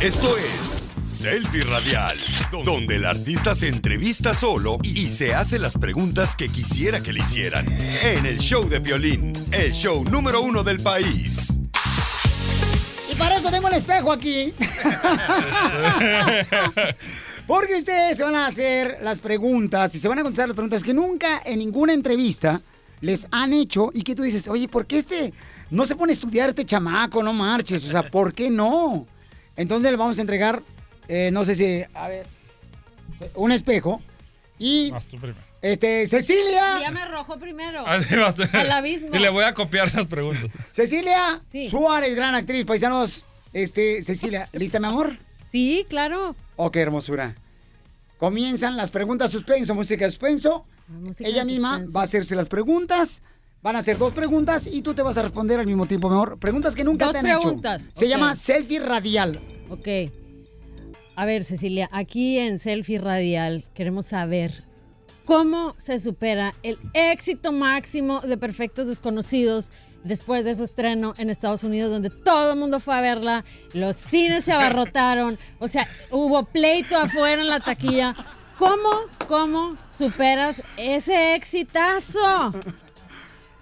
Esto es Selfie Radial, donde el artista se entrevista solo y se hace las preguntas que quisiera que le hicieran. En el show de violín, el show número uno del país. Y para eso tengo un espejo aquí. [laughs] [laughs] Porque ustedes se van a hacer las preguntas y se van a contestar las preguntas que nunca en ninguna entrevista les han hecho y que tú dices, oye, ¿por qué este no se pone a estudiar este chamaco? No marches, o sea, ¿por qué no? Entonces le vamos a entregar, eh, no sé si, a ver, un espejo y, Vas tú primero. este, Cecilia. Ya me arrojó primero. Así vas tú. Al abismo. Y le voy a copiar las preguntas. Cecilia Sí. Suárez, gran actriz, paisanos. Este, Cecilia, [laughs] ¿lista, mi amor? Sí, claro. Qué hermosura. Comienzan las preguntas suspenso, música suspenso. música Ella misma suspenso. va a hacerse las preguntas. Van a hacer dos preguntas y tú te vas a responder al mismo tiempo, mejor. Preguntas que nunca Dos te han preguntas, hecho. Se ok. llama selfie radial. Ok. A ver, Cecilia, aquí en Selfie Radial queremos saber cómo se supera el éxito máximo de Perfectos Desconocidos después de su estreno en Estados Unidos, donde todo el mundo fue a verla, los cines se abarrotaron, [laughs] o sea, hubo pleito afuera en la taquilla. ¿Cómo, cómo superas ese exitazo?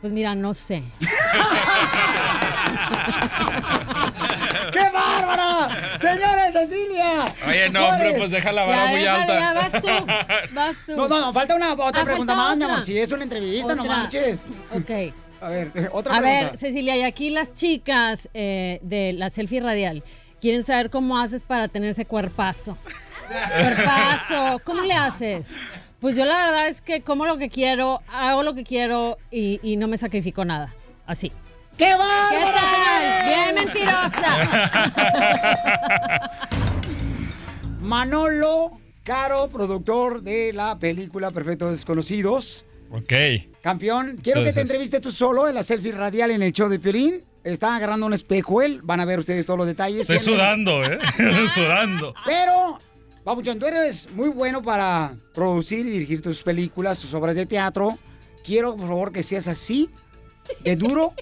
Pues mira, no sé. [laughs] ¡Qué bárbara! Señores, Cecilia. Oye, no, hombre, pues deja la vara Ya, muy déjale, alta. ya vas tú. [laughs] Vas tú. No, no, no, falta una otra Ah, pregunta más, mi otra. amor. Si es una entrevista, no Otra. marches. Ok. A ver, [laughs] otra A pregunta. ver, Cecilia, y aquí las chicas eh, de la selfie radial quieren saber cómo haces para tener ese cuerpazo. [laughs] Cuerpazo, ¿cómo le haces? Pues yo la verdad es que como lo que quiero, hago lo que quiero y, y no me sacrifico nada. Así. ¡Qué ¿Qué bárbara! tal? Bien mentirosa. [laughs] Manolo Caro, productor de la película Perfectos Desconocidos. Ok. Campeón, quiero que te entreviste tú solo en la selfie radial en el show de Piolín. Está agarrando un espejo él. Van a ver ustedes todos los detalles. Estoy sudando, ¿eh? [laughs] sudando. Pero, Papuchón, tú eres muy bueno para producir y dirigir tus películas, tus obras de teatro. Quiero, por favor, que seas así, de duro,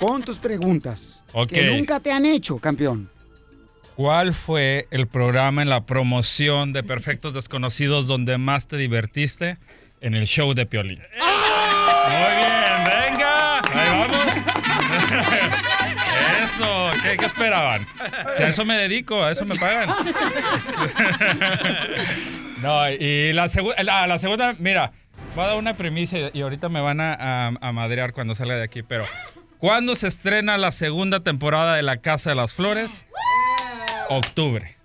con tus preguntas. Ok. Que nunca te han hecho, campeón. ¿Cuál fue el programa en la promoción de Perfectos Desconocidos donde más te divertiste en el show de Piolín? Muy bien, venga. Ahí vamos. [laughs] Eso, ¿qué, qué esperaban? Si a eso me dedico, a eso me pagan. [laughs] No, y la, segu- la, la segunda, mira, voy a dar una premisa y- y ahorita me van a, a- a madrear cuando salga de aquí, pero ¿cuándo se estrena la segunda temporada de La Casa de las Flores? Octubre.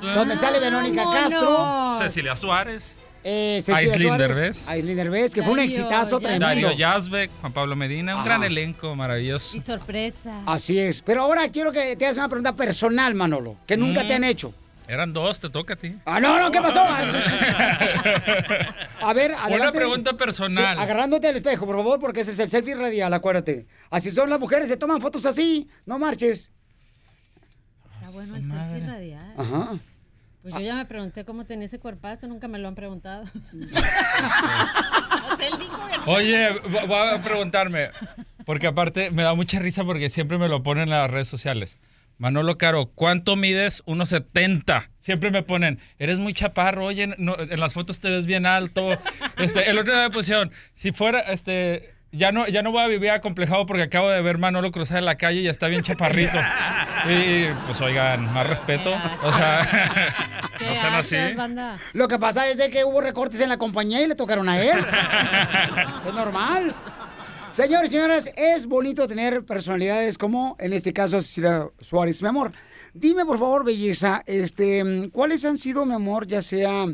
Donde sale Verónica Castro. Cecilia Suárez. Eh, Aislinn Derbez. Aislinn Derbez, que fue un Darío exitazo Yazbek. tremendo. Darío Yazbek, Juan Pablo Medina, un Ajá. gran elenco maravilloso. Y sorpresa. Así es. Pero ahora quiero que te hagas una pregunta personal, Manolo, que nunca Mm. te han hecho. Eran dos, te toca a ti. Ah, no, no, ¿qué pasó? [laughs] A ver, adelante. Una pregunta personal. Sí, agarrándote al espejo, por favor, porque ese es el selfie radial, acuérdate. Así son las mujeres, se toman fotos así, no marches. Está bueno el selfie radial. Ajá. Pues yo ya me pregunté cómo tenía ese cuerpazo, nunca me lo han preguntado. [laughs] Oye, vo- voy a preguntarme, porque aparte me da mucha risa porque siempre me lo ponen en las redes sociales. Manolo Caro, ¿cuánto mides? 1.70. Siempre me ponen, eres muy chaparro, oye, no, en las fotos te ves bien alto. Este, el otro día me pusieron, si fuera, este, ya no, ya no voy a vivir acomplejado porque acabo de ver Manolo cruzar en la calle y ya está bien chaparrito. Y pues oigan, más respeto. O sea, [laughs] no sean así. Lo que pasa es de que hubo recortes en la compañía y le tocaron a él. [laughs] es normal. Señores y señoras, es bonito tener personalidades como, en este caso, Cecilia Suárez. Mi amor, dime por favor, belleza, este, ¿cuáles han sido, mi amor, ya sea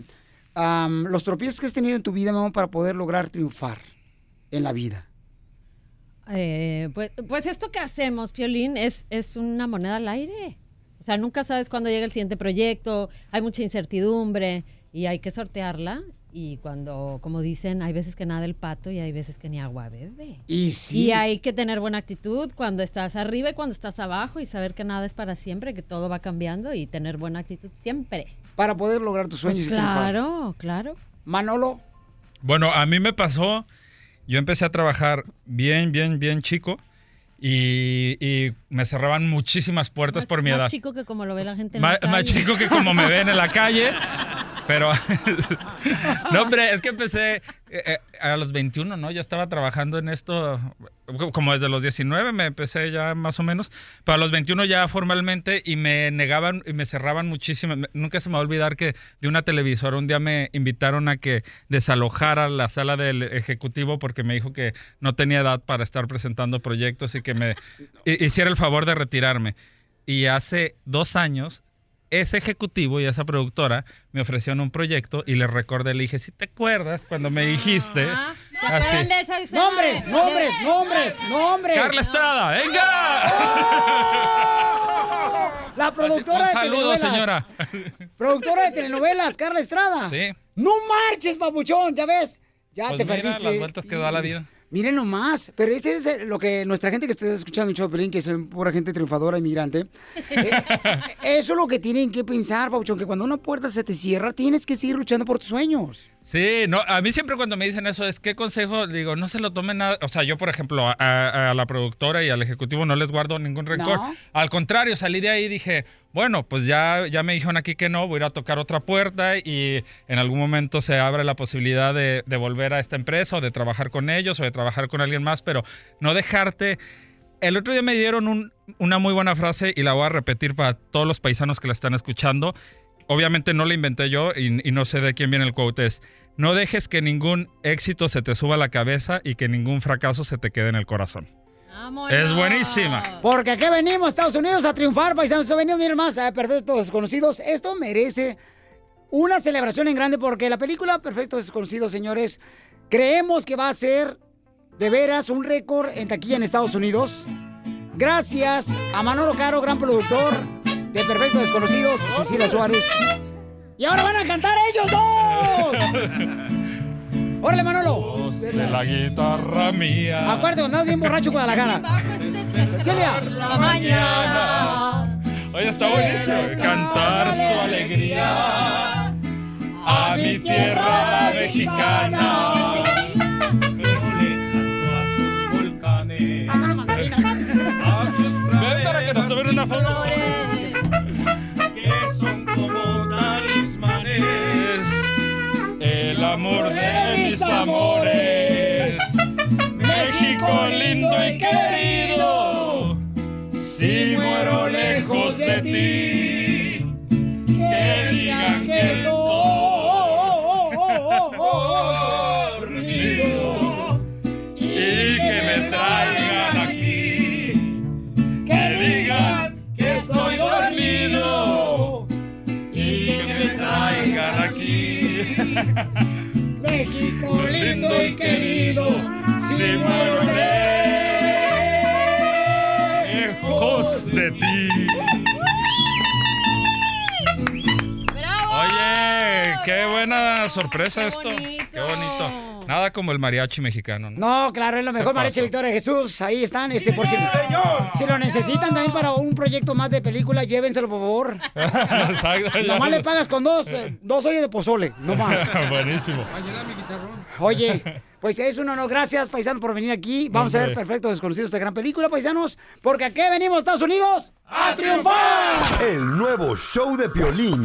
los tropiezos que has tenido en tu vida, mi amor, para poder lograr triunfar en la vida? Eh, pues, pues esto que hacemos, Piolín, es, es una moneda al aire. O sea, nunca sabes cuándo llega el siguiente proyecto, hay mucha incertidumbre y hay que sortearla. Y cuando, como dicen, hay veces que nada el pato y hay veces que ni agua bebe. Y sí. Y hay que tener buena actitud cuando estás arriba y cuando estás abajo y saber que nada es para siempre, que todo va cambiando y tener buena actitud siempre. Para poder lograr tus sueños Pues y triunfar. claro, claro. Manolo. Bueno, a mí me pasó, yo empecé a trabajar bien, bien, bien chico y, y me cerraban muchísimas puertas por mi Más edad. chico que como lo ve la gente en la Más, calle. chico que como me ven en la calle. [laughs] Pero, [laughs] no, hombre, es que empecé eh, eh, a los 21, ¿no? Ya estaba trabajando en esto, como desde los 19 me empecé ya más o menos, pero a los 21 ya formalmente y me negaban y me cerraban muchísimo. Nunca se me va a olvidar que de una televisora un día me invitaron a que desalojara la sala del ejecutivo porque me dijo que no tenía edad para estar presentando proyectos y que me hi- hiciera el favor de retirarme. Y hace dos años ese ejecutivo y esa productora me ofrecieron un proyecto y le recordé, le dije, si te acuerdas cuando me dijiste... Ah, ¿Se Así. acuerdan de? Nombres, nombres, nombres, nombres. Carla Estrada, venga. La productora Un de saludo, telenovelas. señora. Productora de telenovelas, Carla Estrada. Sí. No marches, papuchón, ya ves. Ya Pues te mira perdiste. las vueltas que da la vida. Miren nomás, pero ese es eh, lo que nuestra gente que está escuchando el Pelín, que es pura gente triunfadora, inmigrante, [laughs] eh, eso es lo que tienen que pensar, Pauchón, que cuando una puerta se te cierra, tienes que seguir luchando por tus sueños. Sí, no, a mí siempre cuando me dicen eso es qué consejo, digo, no se lo tomen nada, o sea, yo por ejemplo a, a- a la productora y al ejecutivo no les guardo ningún rencor. No. Al contrario, salí de ahí y dije, bueno, pues ya, ya me dijeron aquí que no, voy a ir a tocar otra puerta y en algún momento se abre la posibilidad de, de volver a esta empresa o de trabajar con ellos o de trabajar con alguien más, pero no dejarte... El otro día me dieron un- una muy buena frase y la voy a repetir para todos los paisanos que la están escuchando. Obviamente no la inventé yo y, y no sé de quién viene el quote. Es, no dejes que ningún éxito se te suba a la cabeza y que ningún fracaso se te quede en el corazón. Es buenísima. Porque aquí venimos, Estados Unidos, a triunfar, paisanos. Venimos, miren más, a perder todos desconocidos. Esto merece una celebración en grande porque la película Perfectos Desconocidos, señores, creemos que va a ser de veras un récord en taquilla en Estados Unidos. Gracias a Manolo Caro, gran productor de Perfectos Desconocidos, y Cecilia Suárez. Y ahora van a cantar ellos dos. [laughs] ¡Órale, Manolo! De la guitarra mía. Acuérdate, cuando andas bien borracho, Guadalajara. Cecilia. La mañana. Oye, está buenísimo. Cantar su alegría a mi tierra mexicana. Ven para que nos tomen una foto. Que son como talismanes. El amor de mis amores. México lindo y querido. Si muero lejos de ti, que digan que [laughs] México lindo y querido, si muero lejos de ti. Qué buena sorpresa esto. Qué bonito. Nada como el mariachi mexicano, ¿no? No, claro, es lo mejor, ¿Qué Mariachi? Victoria Jesús. Ahí están, este, por si, si lo necesitan también para un proyecto más de película, llévenselo, por favor. [laughs] Exacto. Nomás le pagas con dos, eh, dos ollas de pozole, nomás. [laughs] Buenísimo. Oye, [laughs] pues es un honor. Gracias, paisanos, por venir aquí. Vamos a ver. Perfecto Desconocidos, esta gran película, paisanos. Porque aquí venimos, Estados Unidos, a triunfar. El nuevo show de Piolín.